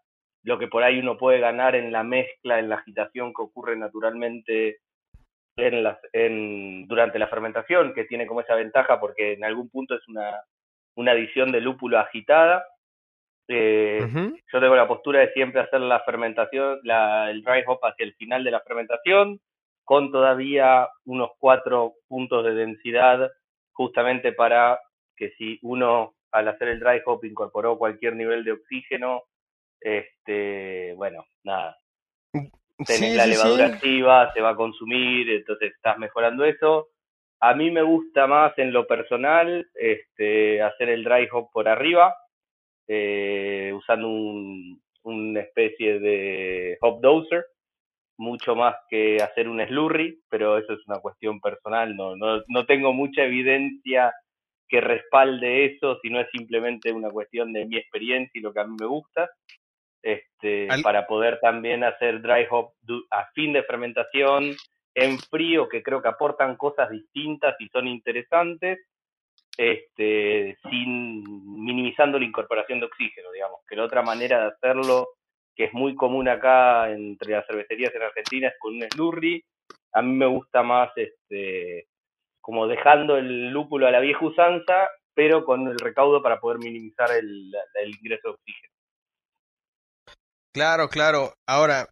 lo que por ahí uno puede ganar en la mezcla en la agitación que ocurre naturalmente en las en durante la fermentación que tiene como esa ventaja porque en algún punto es una una adición de lúpulo agitada Eh. Yo tengo la postura de siempre hacer la fermentación, la, el dry hop hacia el final de la fermentación, con todavía unos cuatro puntos de densidad, justamente para que si uno al hacer el dry hop incorporó cualquier nivel de oxígeno, este, bueno, nada, tenés Sí, la sí, levadura sí. activa, se va a consumir, entonces estás mejorando eso. A mí me gusta más en lo personal este, hacer el dry hop por arriba, eh, usando un, una especie de hop doser, mucho más que hacer un slurry, pero eso es una cuestión personal, no, no, no tengo mucha evidencia que respalde eso, sino es simplemente una cuestión de mi experiencia y lo que a mí me gusta este, Al- para poder también hacer dry hop a fin de fermentación en frío, que creo que aportan cosas distintas y son interesantes, este, sin minimizando la incorporación de oxígeno, digamos, que la otra manera de hacerlo, que es muy común acá entre las cervecerías en Argentina, es con un slurry. A mí me gusta más este, como dejando el lúpulo a la vieja usanza, pero con el recaudo para poder minimizar el, el ingreso de oxígeno. Claro, claro. Ahora,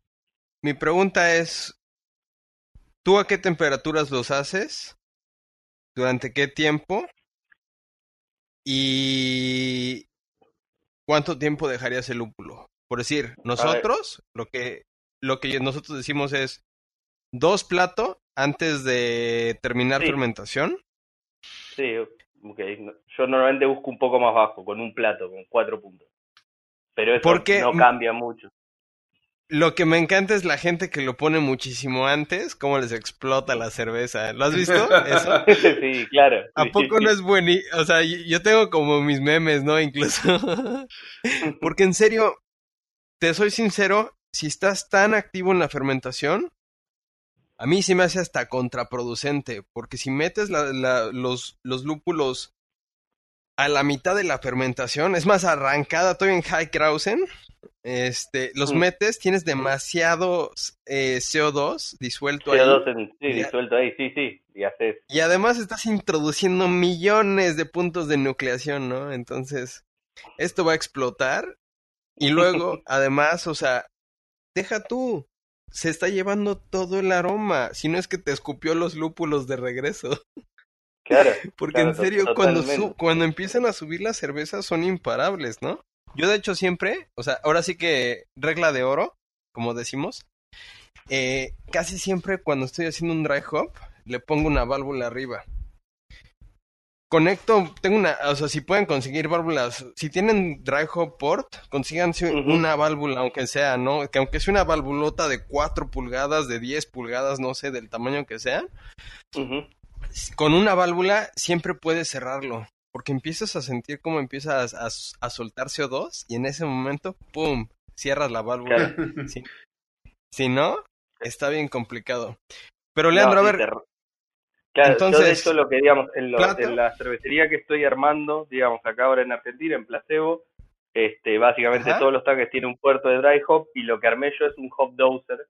mi pregunta es, ¿tú a qué temperaturas los haces? ¿Durante qué tiempo? ¿Y cuánto tiempo dejarías el lúpulo? Por decir, nosotros, lo que, lo que nosotros decimos es dos platos antes de terminar Sí. fermentación. Sí, ok. Yo normalmente busco un poco más bajo, con un plato, con cuatro puntos. Pero eso Porque no cambia mucho. Lo que me encanta es la gente que lo pone muchísimo antes, cómo les explota la cerveza. ¿Lo has visto? Eso. sí, claro. ¿A poco no es buenísimo? O sea, yo tengo como mis memes, ¿no? Incluso. Porque en serio, te soy sincero, si estás tan activo en la fermentación, a mí sí me hace hasta contraproducente. Porque si metes la- la- los, los lúpulos a la mitad de la fermentación, es más, arrancada todavía en High Krausen, este, los Mm. metes, tienes demasiado eh, CO2 disuelto ahí. CO2 en, sí, disuelto ahí, sí, sí. Y haces. Y además estás introduciendo millones de puntos de nucleación, ¿no? Entonces, esto va a explotar. Y luego, además, o sea, deja tú. Se está llevando todo el aroma. Si no es que te escupió los lúpulos de regreso. Claro. Porque Claro, en serio, cuando, su- cuando empiezan a subir las cervezas son imparables, ¿no? Yo de hecho siempre, o sea, ahora sí que regla de oro, como decimos, eh, casi siempre cuando estoy haciendo un dry hop, le pongo una válvula arriba. Conecto, tengo una, o sea, si pueden conseguir válvulas, si tienen dry hop port, consíganse una válvula, aunque sea, ¿no? Que aunque sea una valvulota de 4 pulgadas, de 10 pulgadas, no sé, del tamaño que sea, con una válvula siempre puedes cerrarlo, porque empiezas a sentir cómo empiezas a, a soltar CO2 y en ese momento, ¡pum!, cierras la válvula. Claro. Si, si no, está bien complicado. Pero Leandro, No, a ver, te- Claro, yo de entonces, hecho lo que digamos, en, lo- en la cervecería que estoy armando, digamos, acá ahora en Argentina, en Placebo, este, básicamente Ajá. todos los tanques tienen un puerto de dry hop y lo que armé yo es un hop doser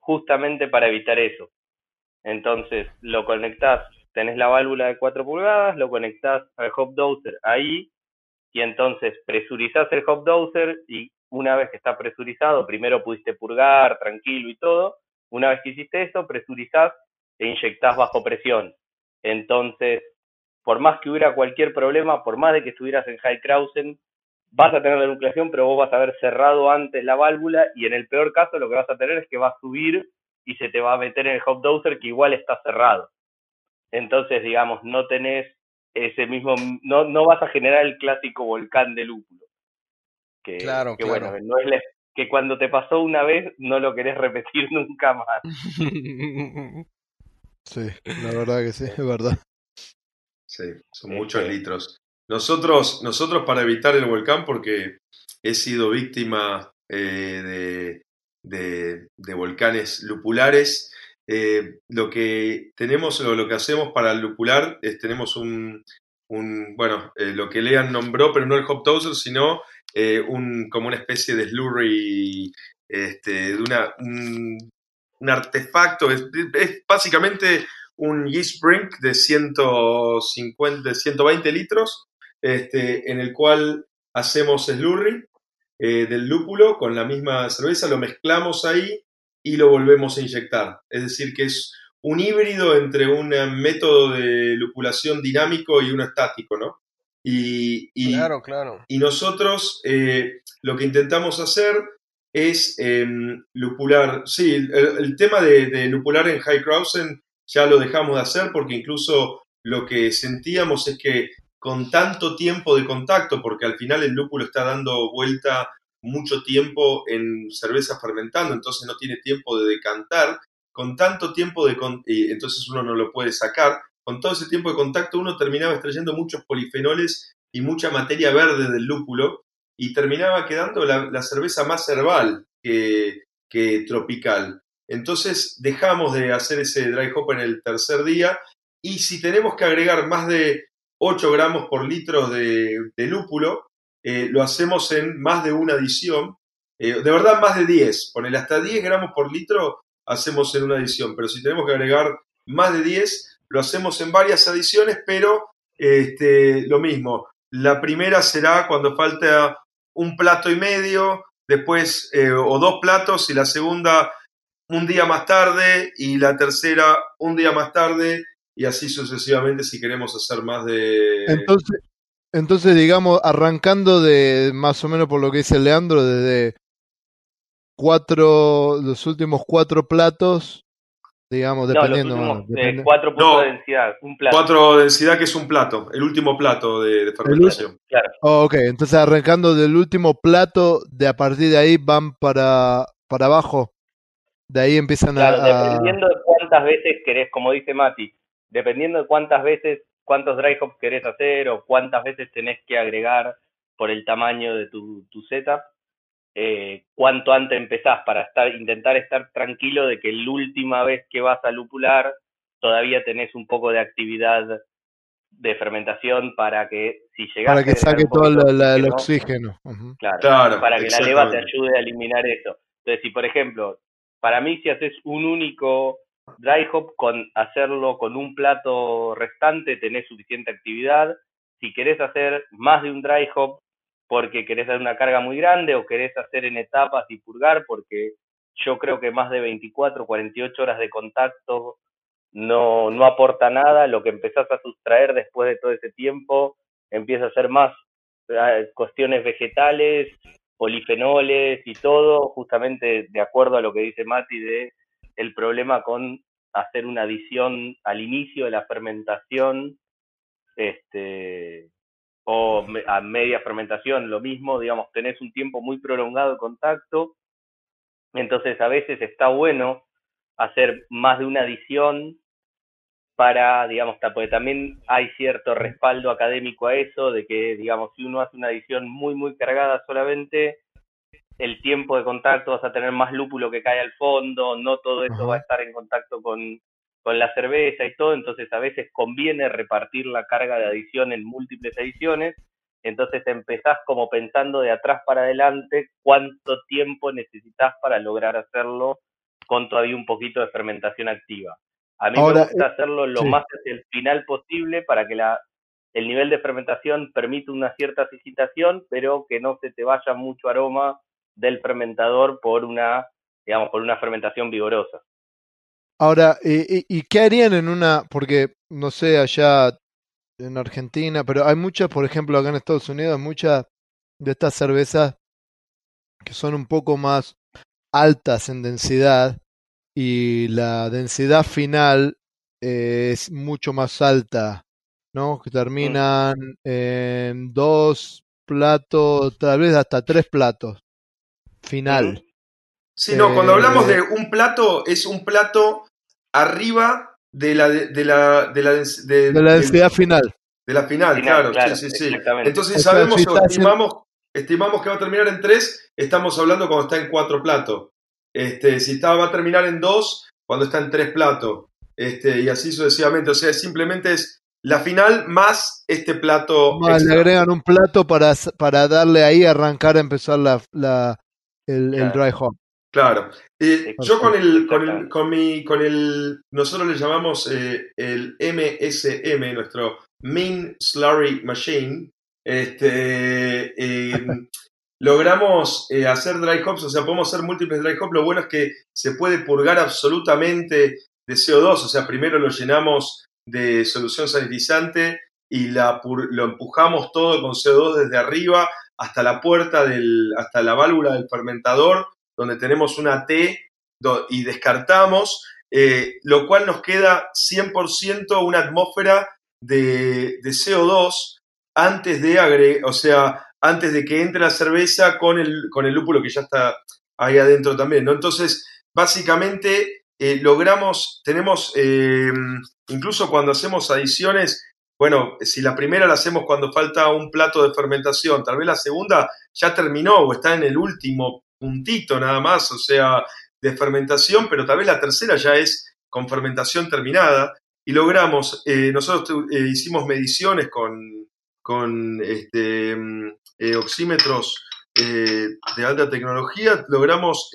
justamente para evitar eso. Entonces, lo conectás, tenés la válvula de 4 pulgadas, lo conectás al hop doser ahí y entonces presurizás el hop doser y una vez que está presurizado, primero pudiste purgar tranquilo y todo, una vez que hiciste eso, presurizás e inyectás bajo presión. Entonces, por más que hubiera cualquier problema, por más de que estuvieras en High Krausen, vas a tener la nucleación, pero vos vas a haber cerrado antes la válvula y en el peor caso lo que vas a tener es que va a subir y se te va a meter en el hop doser que igual está cerrado. Entonces, digamos, no tenés ese mismo, no, no vas a generar el clásico volcán de lúpulo. Que, Claro, que claro. bueno, no es la- que cuando te pasó una vez no lo querés repetir nunca más. Sí, la verdad que sí, es verdad. Sí, son Este- muchos litros. Nosotros, nosotros para evitar el volcán, porque he sido víctima eh, de, de- de volcanes lupulares, eh, lo que tenemos, o lo que hacemos para el lupular es tenemos un, bueno, eh, lo que Lean nombró, pero no el hop doser, sino eh, un, como una especie de slurry, este, de una, un, artefacto, es, básicamente un yeast brink de 150, de 120 litros, este, en el cual hacemos slurry del lúpulo con la misma cerveza, lo mezclamos ahí y lo volvemos a inyectar. Es decir, que es un híbrido entre un método de lupulación dinámico y uno estático, ¿no? Y, claro, claro. Y nosotros eh, lo que intentamos hacer es em, lupular. Sí, el, tema de, de, lupular en High Krausen ya lo dejamos de hacer porque incluso lo que sentíamos es que con tanto tiempo de contacto, porque al final el lúpulo está dando vuelta mucho tiempo en cerveza fermentando, entonces no tiene tiempo de decantar, con tanto tiempo de... entonces uno no lo puede sacar, con todo ese tiempo de contacto uno terminaba extrayendo muchos polifenoles y mucha materia verde del lúpulo y terminaba quedando la, cerveza más herbal que, que, tropical. Entonces dejamos de hacer ese dry hop en el tercer día y si tenemos que agregar más de 8 gramos por litro de, lúpulo, eh, lo hacemos en más de una adición. Eh, de verdad, más de 10. Ponele hasta 10 gramos por litro, hacemos en una adición. Pero si tenemos que agregar más de 10, lo hacemos en varias adiciones, pero este, lo mismo. La primera será cuando falta un plato y medio, después eh, o dos platos, y la segunda un día más tarde, y la tercera un día más tarde, y así sucesivamente si queremos hacer más de... Entonces, entonces digamos, arrancando de más o menos por lo que dice Leandro, desde cuatro, los últimos cuatro platos, digamos, dependiendo... No, los cuatro puntos de densidad, un plato. Cuatro densidad que es un plato, el último plato de, fermentación. Claro. Oh, ok, entonces arrancando del último plato, de a partir de ahí van para, para abajo. De ahí empiezan a... Dependiendo de cuántas veces querés, como dice Mati, dependiendo de cuántas veces, cuántos dry hops querés hacer o cuántas veces tenés que agregar por el tamaño de tu, tu setup, eh, cuánto antes empezás para estar, intentar estar tranquilo de que la última vez que vas a lupular todavía tenés un poco de actividad de fermentación para que si llegas para que saque todo el oxígeno claro, para que la leva te ayude a eliminar eso. Entonces si por ejemplo para mí si haces un único Dry hop, con hacerlo con un plato restante tenés suficiente actividad. Si querés hacer más de un dry hop porque querés dar una carga muy grande o querés hacer en etapas y purgar porque yo creo que más de 24, 48 horas de contacto no, no aporta nada. Lo que empezás a sustraer después de todo ese tiempo empieza a ser más eh, cuestiones vegetales, polifenoles y todo, justamente de acuerdo a lo que dice Mati de el problema con hacer una adición al inicio de la fermentación este, o a media fermentación, lo mismo, digamos, tenés un tiempo muy prolongado de contacto, entonces a veces está bueno hacer más de una adición para, digamos, porque también hay cierto respaldo académico a eso, de que, digamos, si uno hace una adición muy, muy cargada solamente, el tiempo de contacto, vas a tener más lúpulo que cae al fondo, no todo eso va a estar en contacto con, con la cerveza y todo, entonces a veces conviene repartir la carga de adición en múltiples adiciones, entonces empezás como pensando de atrás para adelante cuánto tiempo necesitas para lograr hacerlo con todavía un poquito de fermentación activa. A mí me gusta hacerlo lo más hacia el final posible para que la, el nivel de fermentación permita una cierta agitación, pero que no se te vaya mucho aroma del fermentador por una, digamos, por una fermentación vigorosa. Ahora, ¿y, qué harían en una, porque no sé, allá en Argentina, pero hay muchas, por ejemplo, acá en Estados Unidos, muchas de estas cervezas que son un poco más altas en densidad y la densidad final es mucho más alta, ¿no? Que terminan en dos platos, tal vez hasta tres platos final. Sí, no, cuando hablamos de un plato, es un plato arriba de la, de, la, de la, de, la densidad final. De la final, claro, sí, sí, sí. Entonces sabemos o estimamos, estimamos que va a terminar en tres, estamos hablando cuando está en cuatro platos. Este, si está, va a terminar en dos, cuando está en tres platos. Este, y así sucesivamente. O sea, simplemente es la final más este plato. le agregan un plato para, para darle ahí, arrancar, a empezar la, la, el, dry hop. Claro. Eh, yo con el, con el, con mi, con el, nosotros le llamamos eh, el MSM, nuestro Main Slurry Machine. Este, em, logramos eh, hacer dry hops, o sea, podemos hacer múltiples dry hops. Lo bueno es que se puede purgar absolutamente de CO2, o sea, primero lo llenamos de solución sanitizante y la, lo empujamos todo con CO2 desde arriba hasta la puerta, del, hasta la válvula del fermentador, donde tenemos una T y descartamos, eh, lo cual nos queda 100% una atmósfera de, de CO2 antes de agregar, o sea, antes de que entre la cerveza con el, con el lúpulo que ya está ahí adentro también, ¿no? Entonces, básicamente eh, logramos, tenemos, eh, incluso cuando hacemos adiciones, bueno, si la primera la hacemos cuando falta un plato de fermentación, tal vez la segunda ya terminó o está en el último puntito nada más, o sea, de fermentación, pero tal vez la tercera ya es con fermentación terminada y logramos, eh, nosotros hicimos mediciones con, con este, oxímetros de alta tecnología, logramos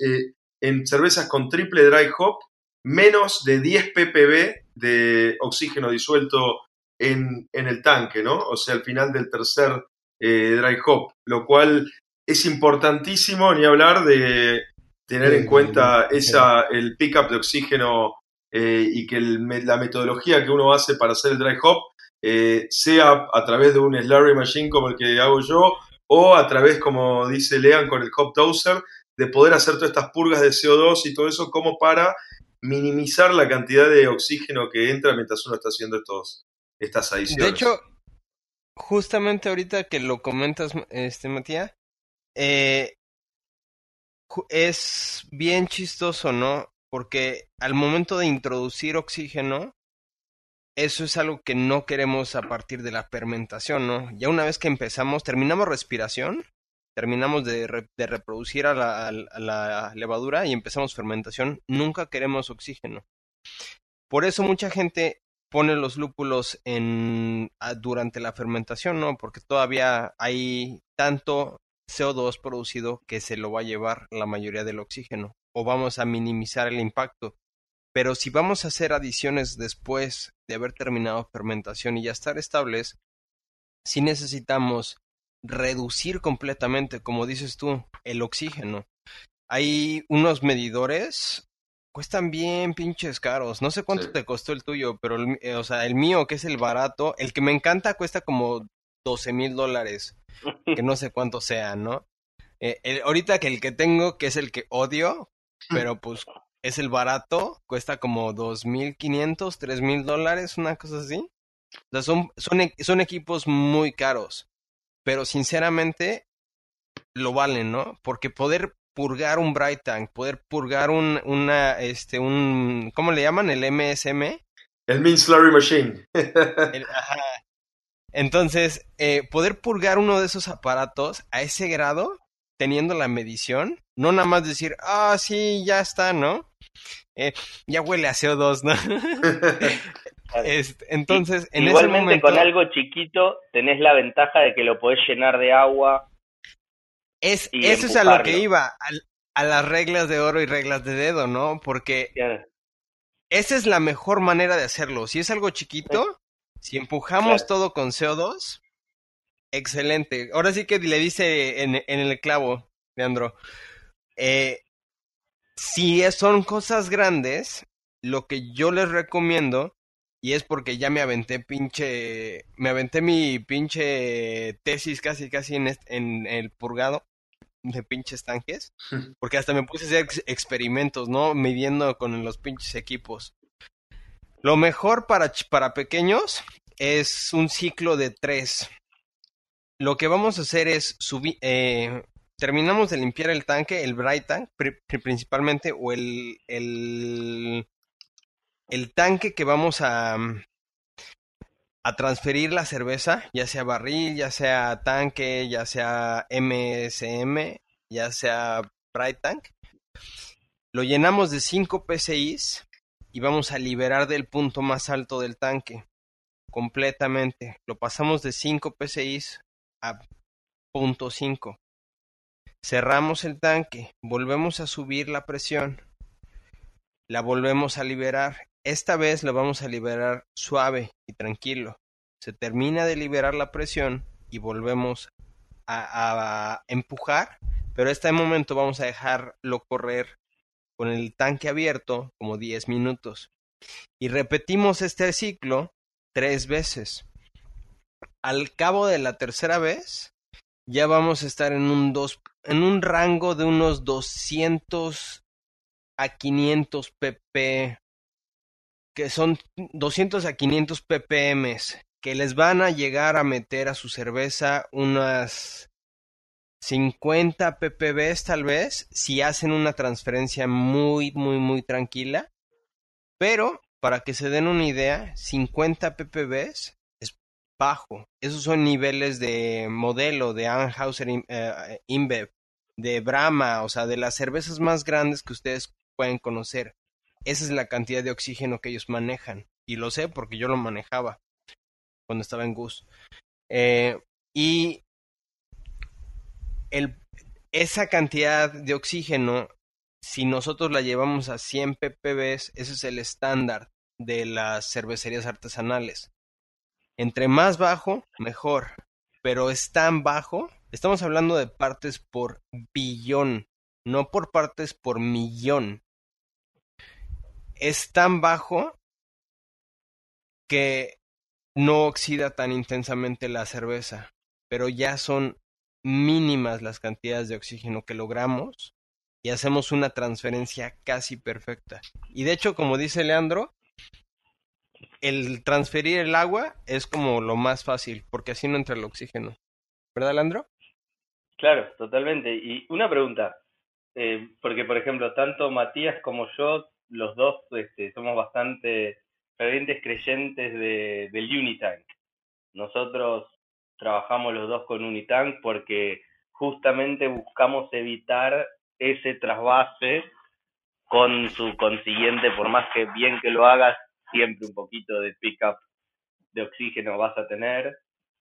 en cervezas con triple dry hop menos de 10 ppb de oxígeno disuelto en, el tanque, ¿no? O sea, al final del tercer eh, dry hop, lo cual es importantísimo ni hablar de tener en cuenta esa, el pickup de oxígeno eh, y que la metodología que uno hace para hacer el dry hop eh, sea a través de un slurry machine como el que hago yo o a través, como dice Lean, con el hop doser, de poder hacer todas estas purgas de CO2 y todo eso como para minimizar la cantidad de oxígeno que entra mientras uno está haciendo estos, estas adiciones. De hecho, justamente ahorita que lo comentas, este Matías, eh, es bien chistoso, ¿no? Porque al momento de introducir oxígeno, eso es algo que no queremos a partir de la fermentación, ¿no? Ya una vez que empezamos, terminamos respiración terminamos de, reproducir a la, levadura y empezamos fermentación, nunca queremos oxígeno. Por eso mucha gente pone los lúpulos en, durante la fermentación, ¿no? Porque todavía hay tanto CO2 producido que se lo va a llevar la mayoría del oxígeno o vamos a minimizar el impacto. Pero si vamos a hacer adiciones después de haber terminado fermentación y ya estar estables, si necesitamos reducir completamente, como dices tú, el oxígeno. Hay unos medidores, cuestan bien pinches caros. No sé cuánto te costó el tuyo, pero el, eh, o sea, el mío, que es el barato, el que me encanta cuesta como 12 mil dólares, que no sé cuánto sea, ¿no? Eh, ahorita que el que tengo, que es el que odio, pero pues es el barato, cuesta como dos mil quinientos, tres mil dólares, una cosa así. O sea, son, son, e, son equipos muy caros pero sinceramente lo valen, ¿no? Porque poder purgar un Bright Tank, poder purgar un, una, este, un, ¿cómo le llaman? El MSM. El Mean Slurry Machine. ajá. Entonces, eh, poder purgar uno de esos aparatos a ese grado, teniendo la medición, no nada más decir, ah, sí, ya está, ¿no? Eh, ya huele a CO2, ¿no? Este, entonces, en Igualmente ese momento, con algo chiquito tenés la ventaja de que lo podés llenar de agua. Es, eso es a lo que iba, a, las reglas de oro y reglas de dedo, ¿no? Porque esa es la mejor manera de hacerlo. Si es algo chiquito, si empujamos todo con CO2, excelente. Ahora sí que le dice en, en el clavo, Leandro. Eh, si son cosas grandes, lo que yo les recomiendo y es porque ya me aventé pinche, me aventé mi pinche tesis casi casi en, en el purgado de pinches tanques, porque hasta me puse a hacer experimentos, ¿no? Midiendo con los pinches equipos. Lo mejor para, para pequeños es un ciclo de tres. Lo que vamos a hacer es subir, eh, terminamos de limpiar el tanque, el bright tank principalmente, o el, el el tanque que vamos a, a transferir la cerveza, ya sea barril, ya sea tanque, ya sea MSM, ya sea Bright Tank, lo llenamos de 5 PCIs y vamos a liberar del punto más alto del tanque completamente. Lo pasamos de 5 PCIs a punto 5. Cerramos el tanque, volvemos a subir la presión, la volvemos a liberar esta vez lo vamos a liberar suave y tranquilo. Se termina de liberar la presión y volvemos a, a empujar, pero este momento vamos a dejarlo correr con el tanque abierto como 10 minutos. Y repetimos este ciclo tres veces. Al cabo de la tercera vez, ya vamos a estar en un, en un rango de unos 200 a 500 pp, que son 200 a 500 ppm, que les van a llegar a meter a su cerveza unas 50 ppb tal vez, si hacen una transferencia muy, muy, muy tranquila. Pero, para que se den una idea, 50 ppb es bajo. Esos son niveles de modelo de Anheuser uh, InBev, de Brahma, o sea, de las cervezas más grandes que ustedes pueden conocer. Esa es la cantidad de oxígeno que ellos manejan. Y lo sé porque yo lo manejaba cuando estaba en Gus. Eh, y el, esa cantidad de oxígeno, si nosotros la llevamos a 100 ppb, ese es el estándar de las cervecerías artesanales. Entre más bajo, mejor. Pero es tan bajo, estamos hablando de partes por billón, no por partes por millón. Es tan bajo que no oxida tan intensamente la cerveza, pero ya son mínimas las cantidades de oxígeno que logramos y hacemos una transferencia casi perfecta. Y de hecho, como dice Leandro, el transferir el agua es como lo más fácil, porque así no entra el oxígeno. ¿Verdad, Leandro? Claro, totalmente. Y una pregunta, eh, porque por ejemplo, tanto Matías como yo, los dos este, somos bastante fervientes creyentes de, del Unitank. Nosotros trabajamos los dos con Unitank porque justamente buscamos evitar ese trasvase con su consiguiente, por más que bien que lo hagas, siempre un poquito de pickup de oxígeno vas a tener.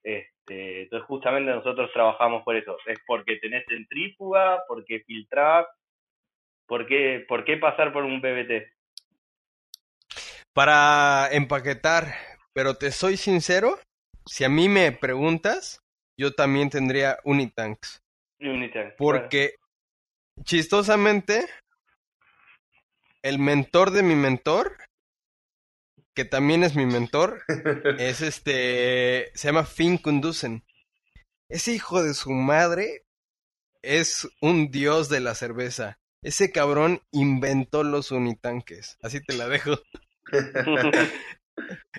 Este, entonces justamente nosotros trabajamos por eso. Es porque tenés centrífuga, porque filtrás, ¿por qué, por qué pasar por un BBT? Para empaquetar, pero te soy sincero, si a mí me preguntas, yo también tendría Unitanks. Unitanks. Porque, chistosamente, el mentor de mi mentor, que también es mi mentor, es este, se llama Finn Kundusen. Ese hijo de su madre es un dios de la cerveza. Ese cabrón inventó los unitanques. Así te la dejo.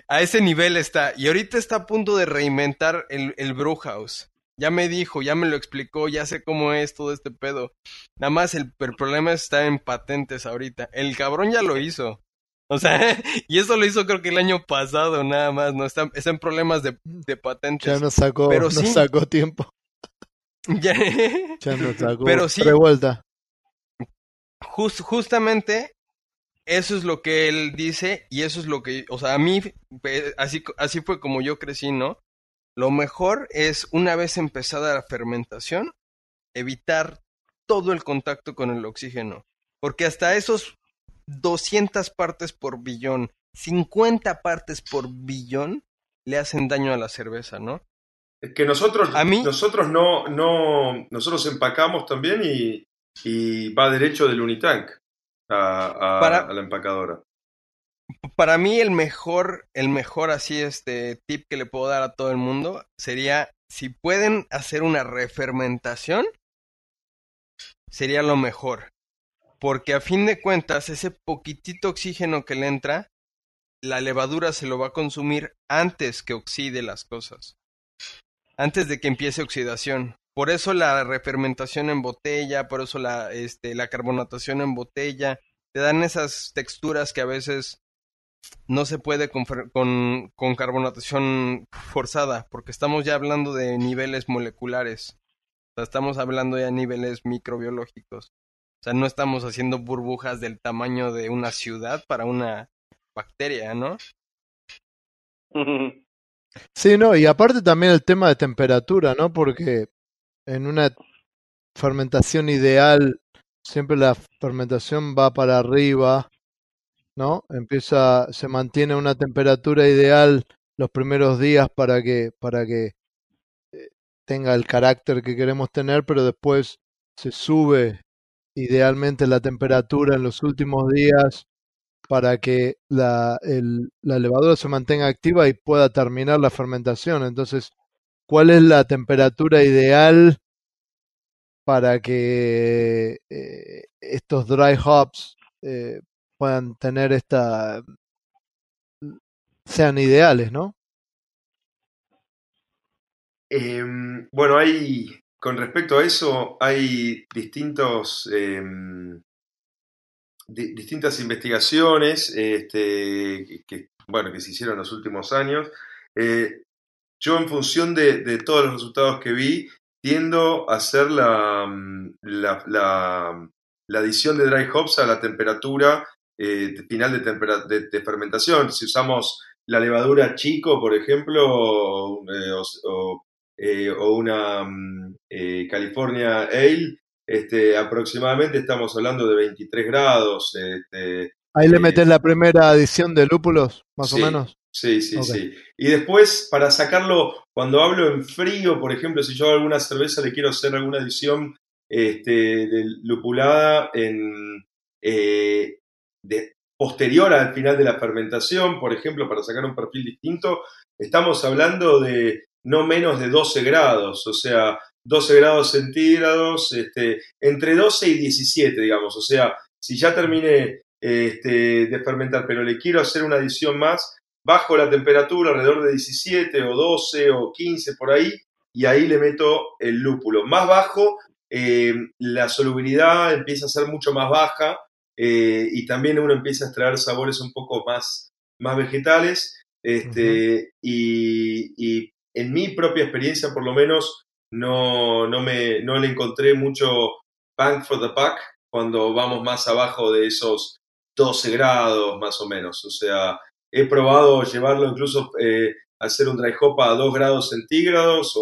A ese nivel está. Y ahorita está a punto de reinventar el, el Brewhouse. Ya me dijo, ya me lo explicó, ya sé cómo es todo este pedo. Nada más el, el problema está en patentes ahorita. El cabrón ya lo hizo. O sea, y eso lo hizo creo que el año pasado nada más, no está, está en problemas de, de patentes. Ya nos sacó, Pero nos sí. sacó tiempo. Ya- Ya nos sacó Pero sí. revuelta. Jus- justamente eso es lo que él dice y eso es lo que, o sea, a mí así, así fue como yo crecí, ¿no? Lo mejor es una vez empezada la fermentación, evitar todo el contacto con el oxígeno, porque hasta esos 200 partes por billón, 50 partes por billón le hacen daño a la cerveza, ¿no? Es que nosotros, A mí- nosotros no, no, nosotros empacamos también y, y va derecho del Unitank a, a- Para- a la empacadora. Para mí el mejor, el mejor así este tip que le puedo dar a todo el mundo sería si pueden hacer una refermentación sería lo mejor. Porque a fin de cuentas ese poquitito oxígeno que le entra la levadura se lo va a consumir antes que oxide las cosas. Antes de que empiece oxidación. Por eso la refermentación en botella, por eso la, este, la carbonatación en botella, te dan esas texturas que a veces no se puede con, con, con carbonatación forzada, porque estamos ya hablando de niveles moleculares. O sea, estamos hablando ya de niveles microbiológicos. O sea, no estamos haciendo burbujas del tamaño de una ciudad para una bacteria, ¿no? Sí, no, y aparte también el tema de temperatura, ¿no? Porque en una fermentación ideal, siempre la fermentación va para arriba, ¿no? Empieza, se mantiene una temperatura ideal los primeros días para que, para que eh, tenga el carácter que queremos tener, pero después se sube idealmente la temperatura en los últimos días para que la, la levadura se mantenga activa y pueda terminar la fermentación. Entonces, ¿cuál es la temperatura ideal para que eh, estos dry hops eh, puedan tener esta sean ideales, ¿no? Em, bueno, hay con respecto a eso hay distintos em, distintas investigaciones este, que, bueno, que se hicieron en los últimos años. Eh, yo en función de, todos los resultados que vi, tiendo a hacer la, mm, la, adición de dry hops a la temperatura eh, final de, de, fermentación. Si usamos la levadura chico, por ejemplo, o, eh, una mm, California Ale, este, aproximadamente estamos hablando de 23 grados. Este, Ahí le metes la primera adición de lúpulos, más o menos. Sí, sí, sí. Y después, para sacarlo, cuando hablo en frío, por ejemplo, si yo a alguna cerveza le quiero hacer alguna adición este, de lupulada en, eh, de, posterior al final de la fermentación, por ejemplo, para sacar un perfil distinto, estamos hablando de no menos de 12 grados, o sea, 12 grados centígrados, este, entre 12 y 17, digamos. O sea, si ya terminé este, de fermentar, pero le quiero hacer una adición más, bajo la temperatura alrededor de 17 o 12 o 15 por ahí, y ahí le meto el lúpulo. Más bajo, eh, la solubilidad empieza a ser mucho más baja eh, y también uno empieza a extraer sabores un poco más, más vegetales. Este, y, y en mi propia experiencia, por lo menos, no, no, me, no le encontré mucho bang for the buck cuando vamos más abajo de esos 12 grados más o menos. O sea, he probado llevarlo incluso eh, a hacer un dry hop a 2 grados centígrados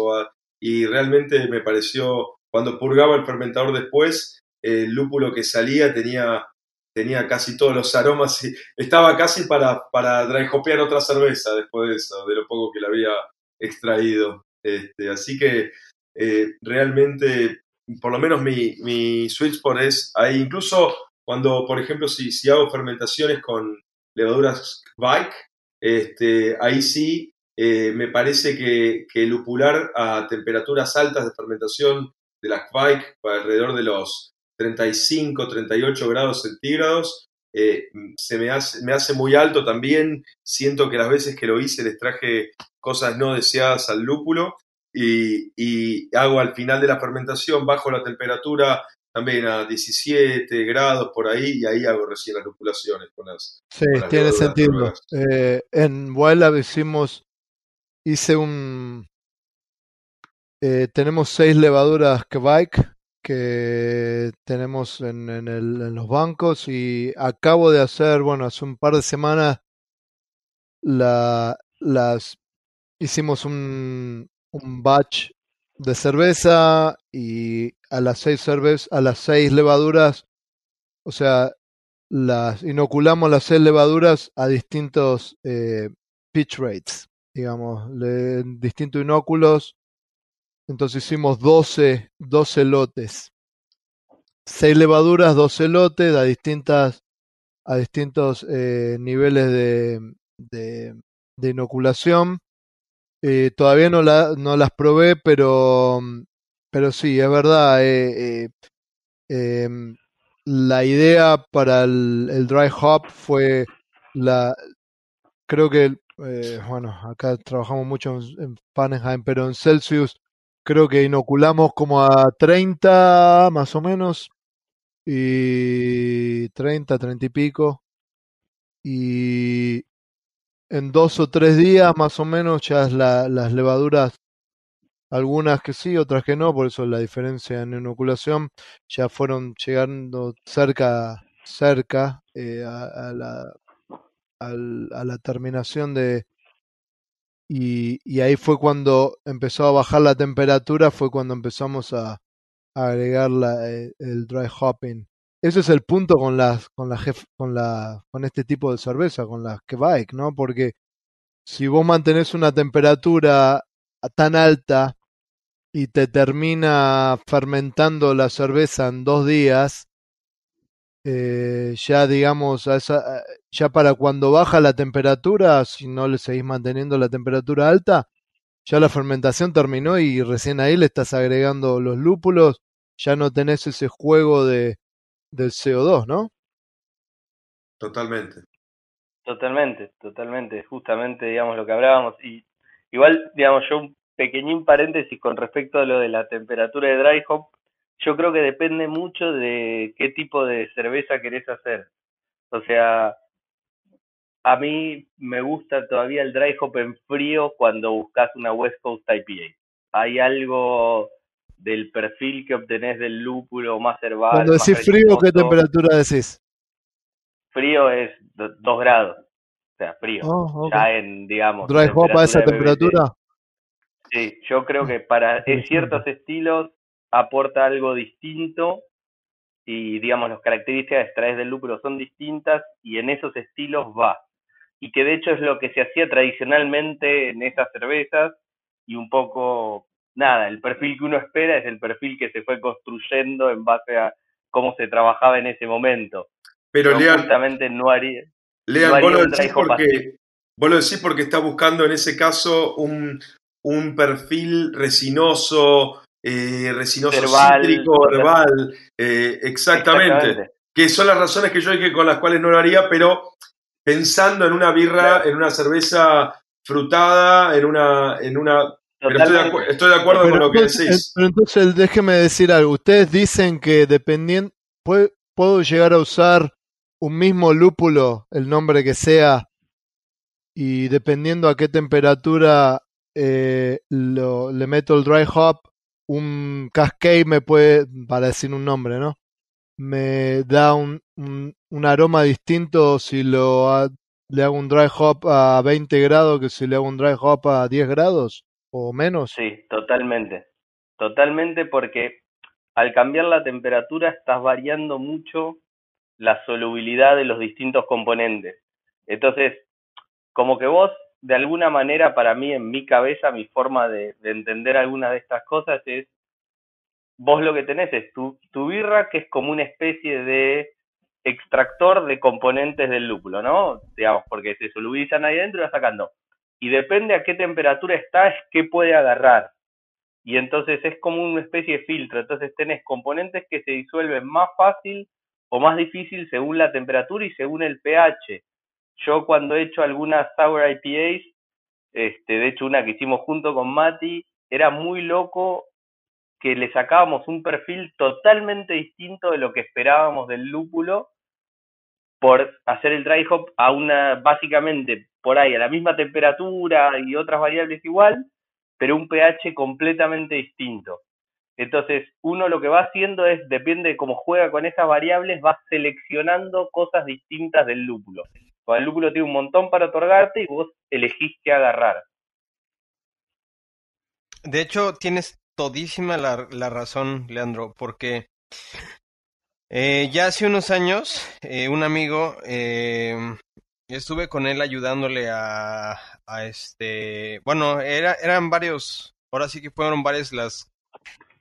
y realmente me pareció, cuando purgaba el fermentador después, el lúpulo que salía tenía, tenía casi todos los aromas y estaba casi para, para dry hopear otra cerveza después de eso, de lo poco que le había extraído. Este, así que eh, realmente, por lo menos mi, mi sweet spot es ahí, incluso cuando, por ejemplo, si, si hago fermentaciones con levaduras Bike, este, ahí sí eh, me parece que, que, lupular a temperaturas altas de fermentación de las Bike, alrededor de los 35, 38 grados centígrados, eh, se me hace, me hace muy alto también. Siento que las veces que lo hice les traje cosas no deseadas al lúpulo y, hago al final de la fermentación, bajo la temperatura también a 17 grados por ahí y ahí hago recién las lupulaciones con las. Sí, tiene sentido. Eh, en Wild hicimos, hice un. Eh, tenemos seis levaduras Quebec que tenemos en, en, el, en, los bancos y acabo de hacer, bueno, hace un par de semanas la, las hicimos un, un batch de cerveza y a las seis cervezas, a las seis levaduras, o sea, las inoculamos las seis levaduras a distintos eh, pitch rates, digamos, distintos inóculos. Entonces hicimos 12, 12 lotes. Seis levaduras, 12 lotes a distintas a distintos eh, niveles de, de, inoculación eh, todavía no, la, no las probé, pero, pero sí, es verdad. Eh, eh, em, la idea para el, dry hop fue la. Creo que, bueno, acá trabajamos mucho en, Fahrenheit, pero en Celsius creo que inoculamos como a 30 más o menos. Y 30, 30 y pico. Y, en dos o tres días más o menos ya las levaduras, algunas que sí, otras que no, por eso la diferencia en inoculación, ya fueron llegando cerca, cerca eh, a, la, a, la terminación de... Y, y, ahí fue cuando empezó a bajar la temperatura, fue cuando empezamos a, agregar la, eh, el dry hopping. Ese es el punto con las, con la con la, con este tipo de cerveza, con las bike ¿no? Porque si vos mantenés una temperatura tan alta y te termina fermentando la cerveza en dos días, eh, ya digamos, a esa, ya para cuando baja la temperatura, si no le seguís manteniendo la temperatura alta, ya la fermentación terminó y recién ahí le estás agregando los lúpulos, ya no tenés ese juego de, del CO2, ¿no? Totalmente. Totalmente, totalmente, justamente, digamos, lo que hablábamos. Y igual, digamos, yo un pequeñín paréntesis con respecto a lo de la temperatura de dry hop, yo creo que depende mucho de qué tipo de cerveza querés hacer. O sea, a mí me gusta todavía el dry hop en frío cuando buscas una West Coast IPA. Hay algo del perfil que obtenés del lúpulo más herbal. Cuando más decís frío, ¿qué temperatura decís? Frío es 2 grados. O sea, frío. Oh. Ya en, digamos. Dry hop a esa temperatura. Sí, yo creo que para ciertos estilos aporta algo distinto y digamos las características de extraer del lúpulo son distintas y en esos estilos va. Y que de hecho es lo que se hacía tradicionalmente en esas cervezas y un poco, nada, el perfil que uno espera es el perfil que se fue construyendo en base a cómo se trabajaba en ese momento. Pero Lean, justamente no haría, Lean, no haría vos lo un dry decís hop porque vos lo decís porque está buscando en ese caso un, un perfil resinoso, eh, resinoso Herbal, cítrico, herbal, eh, exactamente. Que son las razones que yo dije con las cuales no lo haría, pero pensando en una birra, en una cerveza frutada, en una, en una. Pero estoy de, estoy de acuerdo Pero con lo que decís. pero entonces déjeme decir algo. Ustedes dicen que dependiendo, puedo llegar a usar un mismo lúpulo, el nombre que sea, y dependiendo a qué temperatura eh, lo- le meto el dry hop, un cascade me puede, para decir un nombre, ¿no? Me da un, un, aroma distinto si lo le hago un dry hop a 20 grados que si le hago un dry hop a 10 grados o menos. Sí, totalmente. Totalmente porque al cambiar la temperatura estás variando mucho la solubilidad de los distintos componentes. Entonces, como que vos, de alguna manera, para mí, en mi cabeza, mi forma de, de entender algunas de estas cosas es, vos lo que tenés es tu, tu birra, que es como una especie de extractor de componentes del lúpulo, ¿no? Digamos, porque se solubilizan ahí dentro y vas sacando y depende a qué temperatura está, es qué puede agarrar. Y entonces es como una especie de filtro. Entonces tenés componentes que se disuelven más fácil o más difícil según la temperatura y según el pH. Yo cuando he hecho algunas Sour IPAs, este, de hecho una que hicimos junto con Mati, era muy loco que le sacábamos un perfil totalmente distinto de lo que esperábamos del lúpulo por hacer el dry hop a una, básicamente, por ahí, a la misma temperatura y otras variables igual, pero un pH completamente distinto. Entonces, uno lo que va haciendo es, depende de cómo juega con esas variables, va seleccionando cosas distintas del lúpulo. El lúpulo tiene un montón para otorgarte y vos elegís qué agarrar. De hecho, tienes todísima la, la razón, Leandro, porque eh, ya hace unos años, eh, un amigo, eh, estuve con él ayudándole a, este, bueno, era, eran varios, ahora sí que fueron varias las,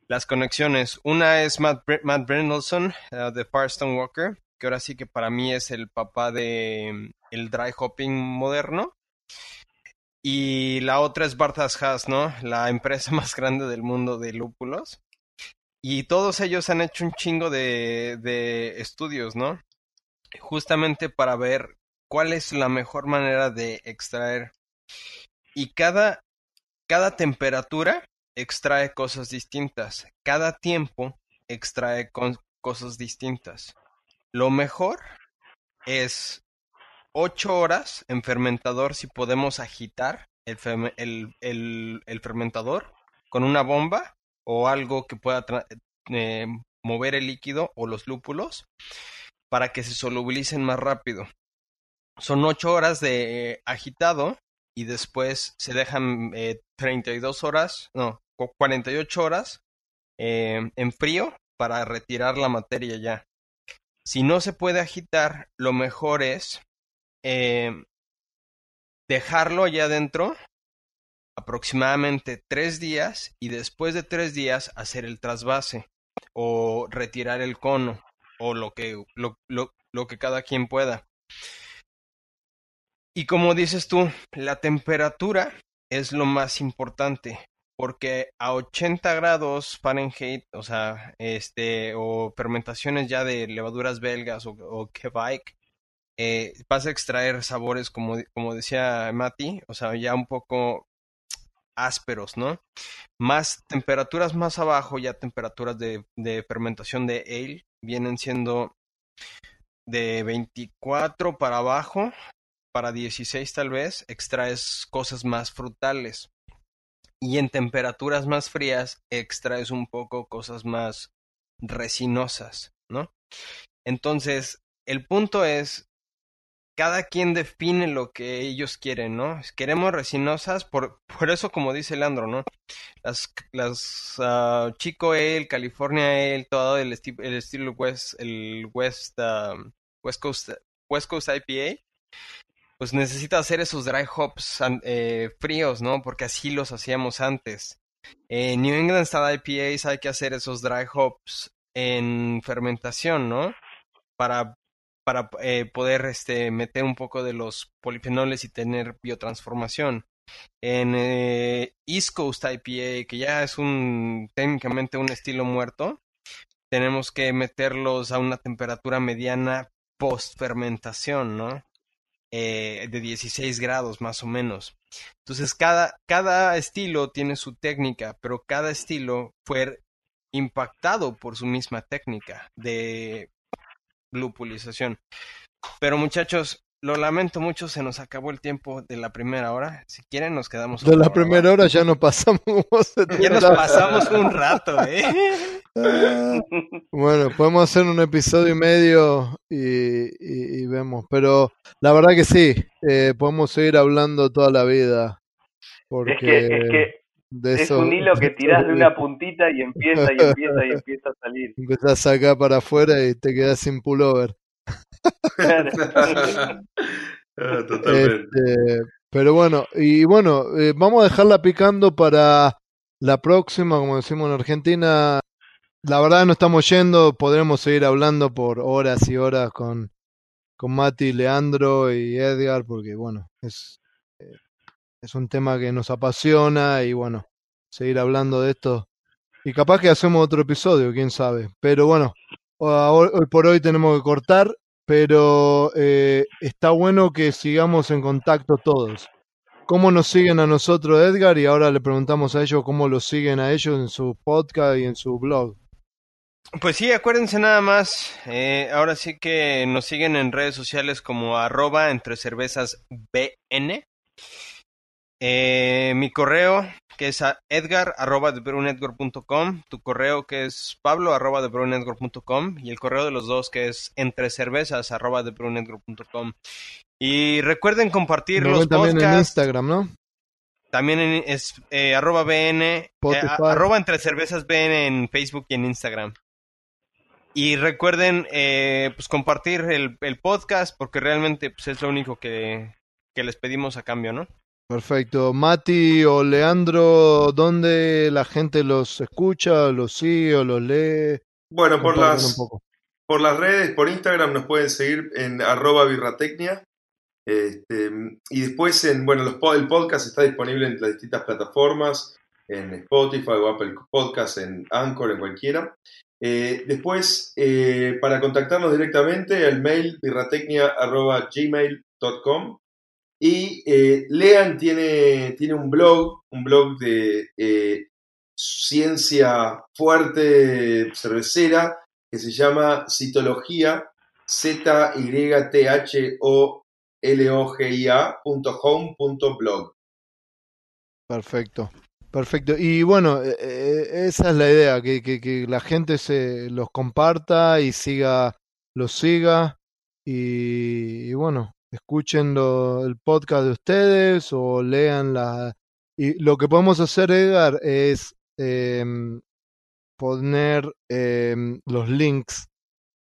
las conexiones. Una es Matt, Matt Brendleson uh, de Firestone Walker, que ahora sí que para mí es el papá de el dry hopping moderno. Y la otra es Bartas Haas, ¿no? La empresa más grande del mundo de lúpulos. Y todos ellos han hecho un chingo de, de estudios, ¿no? Justamente para ver cuál es la mejor manera de extraer. Y cada, cada temperatura extrae cosas distintas. Cada tiempo extrae cosas distintas. Lo mejor es 8 horas en fermentador si podemos agitar el, el- fermentador con una bomba o algo que pueda eh, mover el líquido o los lúpulos para que se solubilicen más rápido. Son 8 horas de agitado y después se dejan eh, 32 horas, no, cu- 48 horas eh, en frío para retirar la materia ya. Si no se puede agitar, lo mejor es eh, dejarlo allá adentro aproximadamente tres días y después de tres días hacer el trasvase o retirar el cono o lo que, lo, lo, lo que cada quien pueda. Y como dices tú, la temperatura es lo más importante porque a 80 grados Fahrenheit, o sea, este, o fermentaciones ya de levaduras belgas o, o eh, vas a extraer sabores, como, como decía Mati, o sea, ya un poco ásperos, ¿no? Más temperaturas más abajo, ya temperaturas de, de fermentación de ale, vienen siendo de 24 para abajo, para 16 tal vez, extraes cosas más frutales. Y en temperaturas más frías extraes un poco cosas más resinosas, ¿no? Entonces, el punto es, cada quien define lo que ellos quieren, ¿no? Queremos resinosas, por, por eso como dice Leandro, ¿no? Las, las uh, Chico Ale, California Ale, todo el, esti el estilo West, el West, uh, West, Coast, West Coast IPA, pues necesita hacer esos dry hops eh, fríos, ¿no? Porque así los hacíamos antes. En New England Style IPAs hay que hacer esos dry hops en fermentación, ¿no? Para, para eh, poder este, meter un poco de los polifenoles y tener biotransformación. En eh, East Coast IPA, que ya es un técnicamente un estilo muerto, tenemos que meterlos a una temperatura mediana post fermentación, ¿no? eh, de 16 grados más o menos. Entonces cada, cada estilo tiene su técnica, pero cada estilo fue impactado por su misma técnica de lupulización. Pero muchachos, lo lamento mucho, se nos acabó el tiempo de la primera hora. Si quieren, nos quedamos. De la primera hora ya no pasamos. ya nos pasamos un rato, ¿eh? bueno, podemos hacer un episodio y medio y, y, y vemos. Pero la verdad que sí, eh, podemos seguir hablando toda la vida. Porque es que, es, que de es eso, un hilo que tirás de una puntita y empieza y empieza y empieza a salir. Empezás a sacar para afuera y te quedas sin pullover. Ah, Totalmente. Este, pero bueno, y bueno, eh, vamos a dejarla picando para la próxima, como decimos en Argentina. La verdad no estamos yendo, podremos seguir hablando por horas y horas con, con Mati, Leandro y Edgar, porque bueno, es, es un tema que nos apasiona y bueno, seguir hablando de esto. Y capaz que hacemos otro episodio, quién sabe. Pero bueno, hoy, por hoy tenemos que cortar pero eh, está bueno que sigamos en contacto todos. ¿Cómo nos siguen a nosotros, Edgar? Y ahora le preguntamos a ellos cómo los siguen a ellos en su podcast y en su blog. Pues sí, acuérdense nada más. Eh, ahora sí que nos siguen en redes sociales como arroba entre cervezas BN. Eh, mi correo que es a edgar arroba com, tu correo que es pablo arroba com y el correo de los dos que es entre cervezas arroba com. Y recuerden compartir los también podcasts. en Instagram, ¿no? También en, es eh, arroba BN, eh, arroba entre cervezas BN en Facebook y en Instagram. Y recuerden eh, pues compartir el, el podcast porque realmente pues, es lo único que, que les pedimos a cambio, ¿no? Perfecto. Mati o Leandro, ¿dónde la gente los escucha, los sigue o los lee? Bueno, por las, por las redes, por Instagram nos pueden seguir en arroba birratecnia. Este, y después, en, bueno, los, el podcast está disponible en las distintas plataformas, en Spotify o Apple Podcast, en Anchor, en cualquiera. Eh, después, eh, para contactarnos directamente, el mail birratecnia.gmail.com y eh, Lean tiene, tiene un blog, un blog de eh, ciencia fuerte cervecera que se llama Citología, Z-Y-T-H-O-L-O-G-I-A.home.blog. Perfecto. Perfecto. Y bueno, eh, eh, esa es la idea, que, que, la gente se los comparta y siga, los siga. Y bueno, escuchen lo- el podcast de ustedes o lean la... Y lo que podemos hacer, Edgar, es em, poner em, los links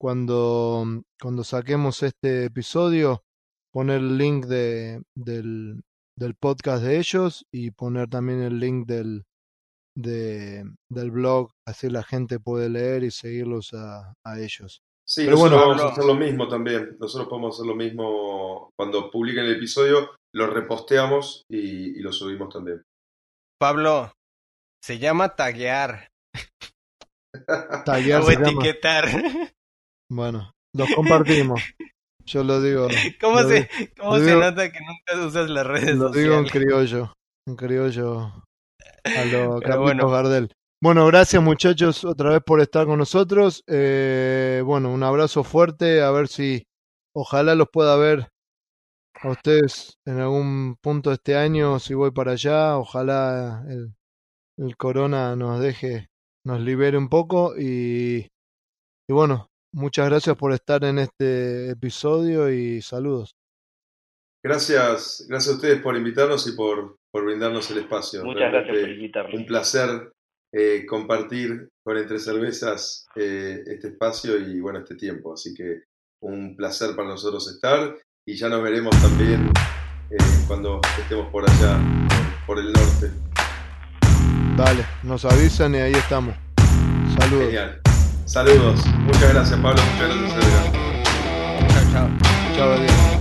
cuando, cuando saquemos este episodio, poner el link de, del, del podcast de ellos y poner también el link del, de, del blog, así la gente puede leer y seguirlos a, a ellos. Sí, Pero nosotros bueno, vamos a hacer lo mismo también. Nosotros podemos hacer lo mismo cuando publiquen el episodio, lo reposteamos y, y lo subimos también. Pablo, se llama taguear Taguear o llama. etiquetar. Bueno, los compartimos. Yo lo digo, ¿Cómo, Lo se, cómo lo se digo- nota que nunca usas las redes lo digo en sociales? criollo, en criollo a lo Pero Carlitos bueno. Gardel. Bueno, gracias muchachos otra vez por estar con nosotros. Eh, bueno, un abrazo fuerte, a ver si ojalá los pueda ver a ustedes en algún punto de este año, si voy para allá, ojalá el, el corona nos deje, nos libere un poco y, y bueno, muchas gracias por estar en este episodio y saludos. Gracias, gracias a ustedes por invitarnos y por, por brindarnos el espacio. Muchas gracias por invitarnos. Un placer eh, compartir con Entre Cervezas eh, este espacio y bueno, este tiempo. Así que un placer para nosotros estar y ya nos veremos también eh, cuando estemos por allá, por, el norte. Dale, nos avisan y ahí estamos. Saludos. Genial. Saludos. Muchas gracias, Pablo. Muchas gracias, Edgar. Chao, chao. Chao, Adrián.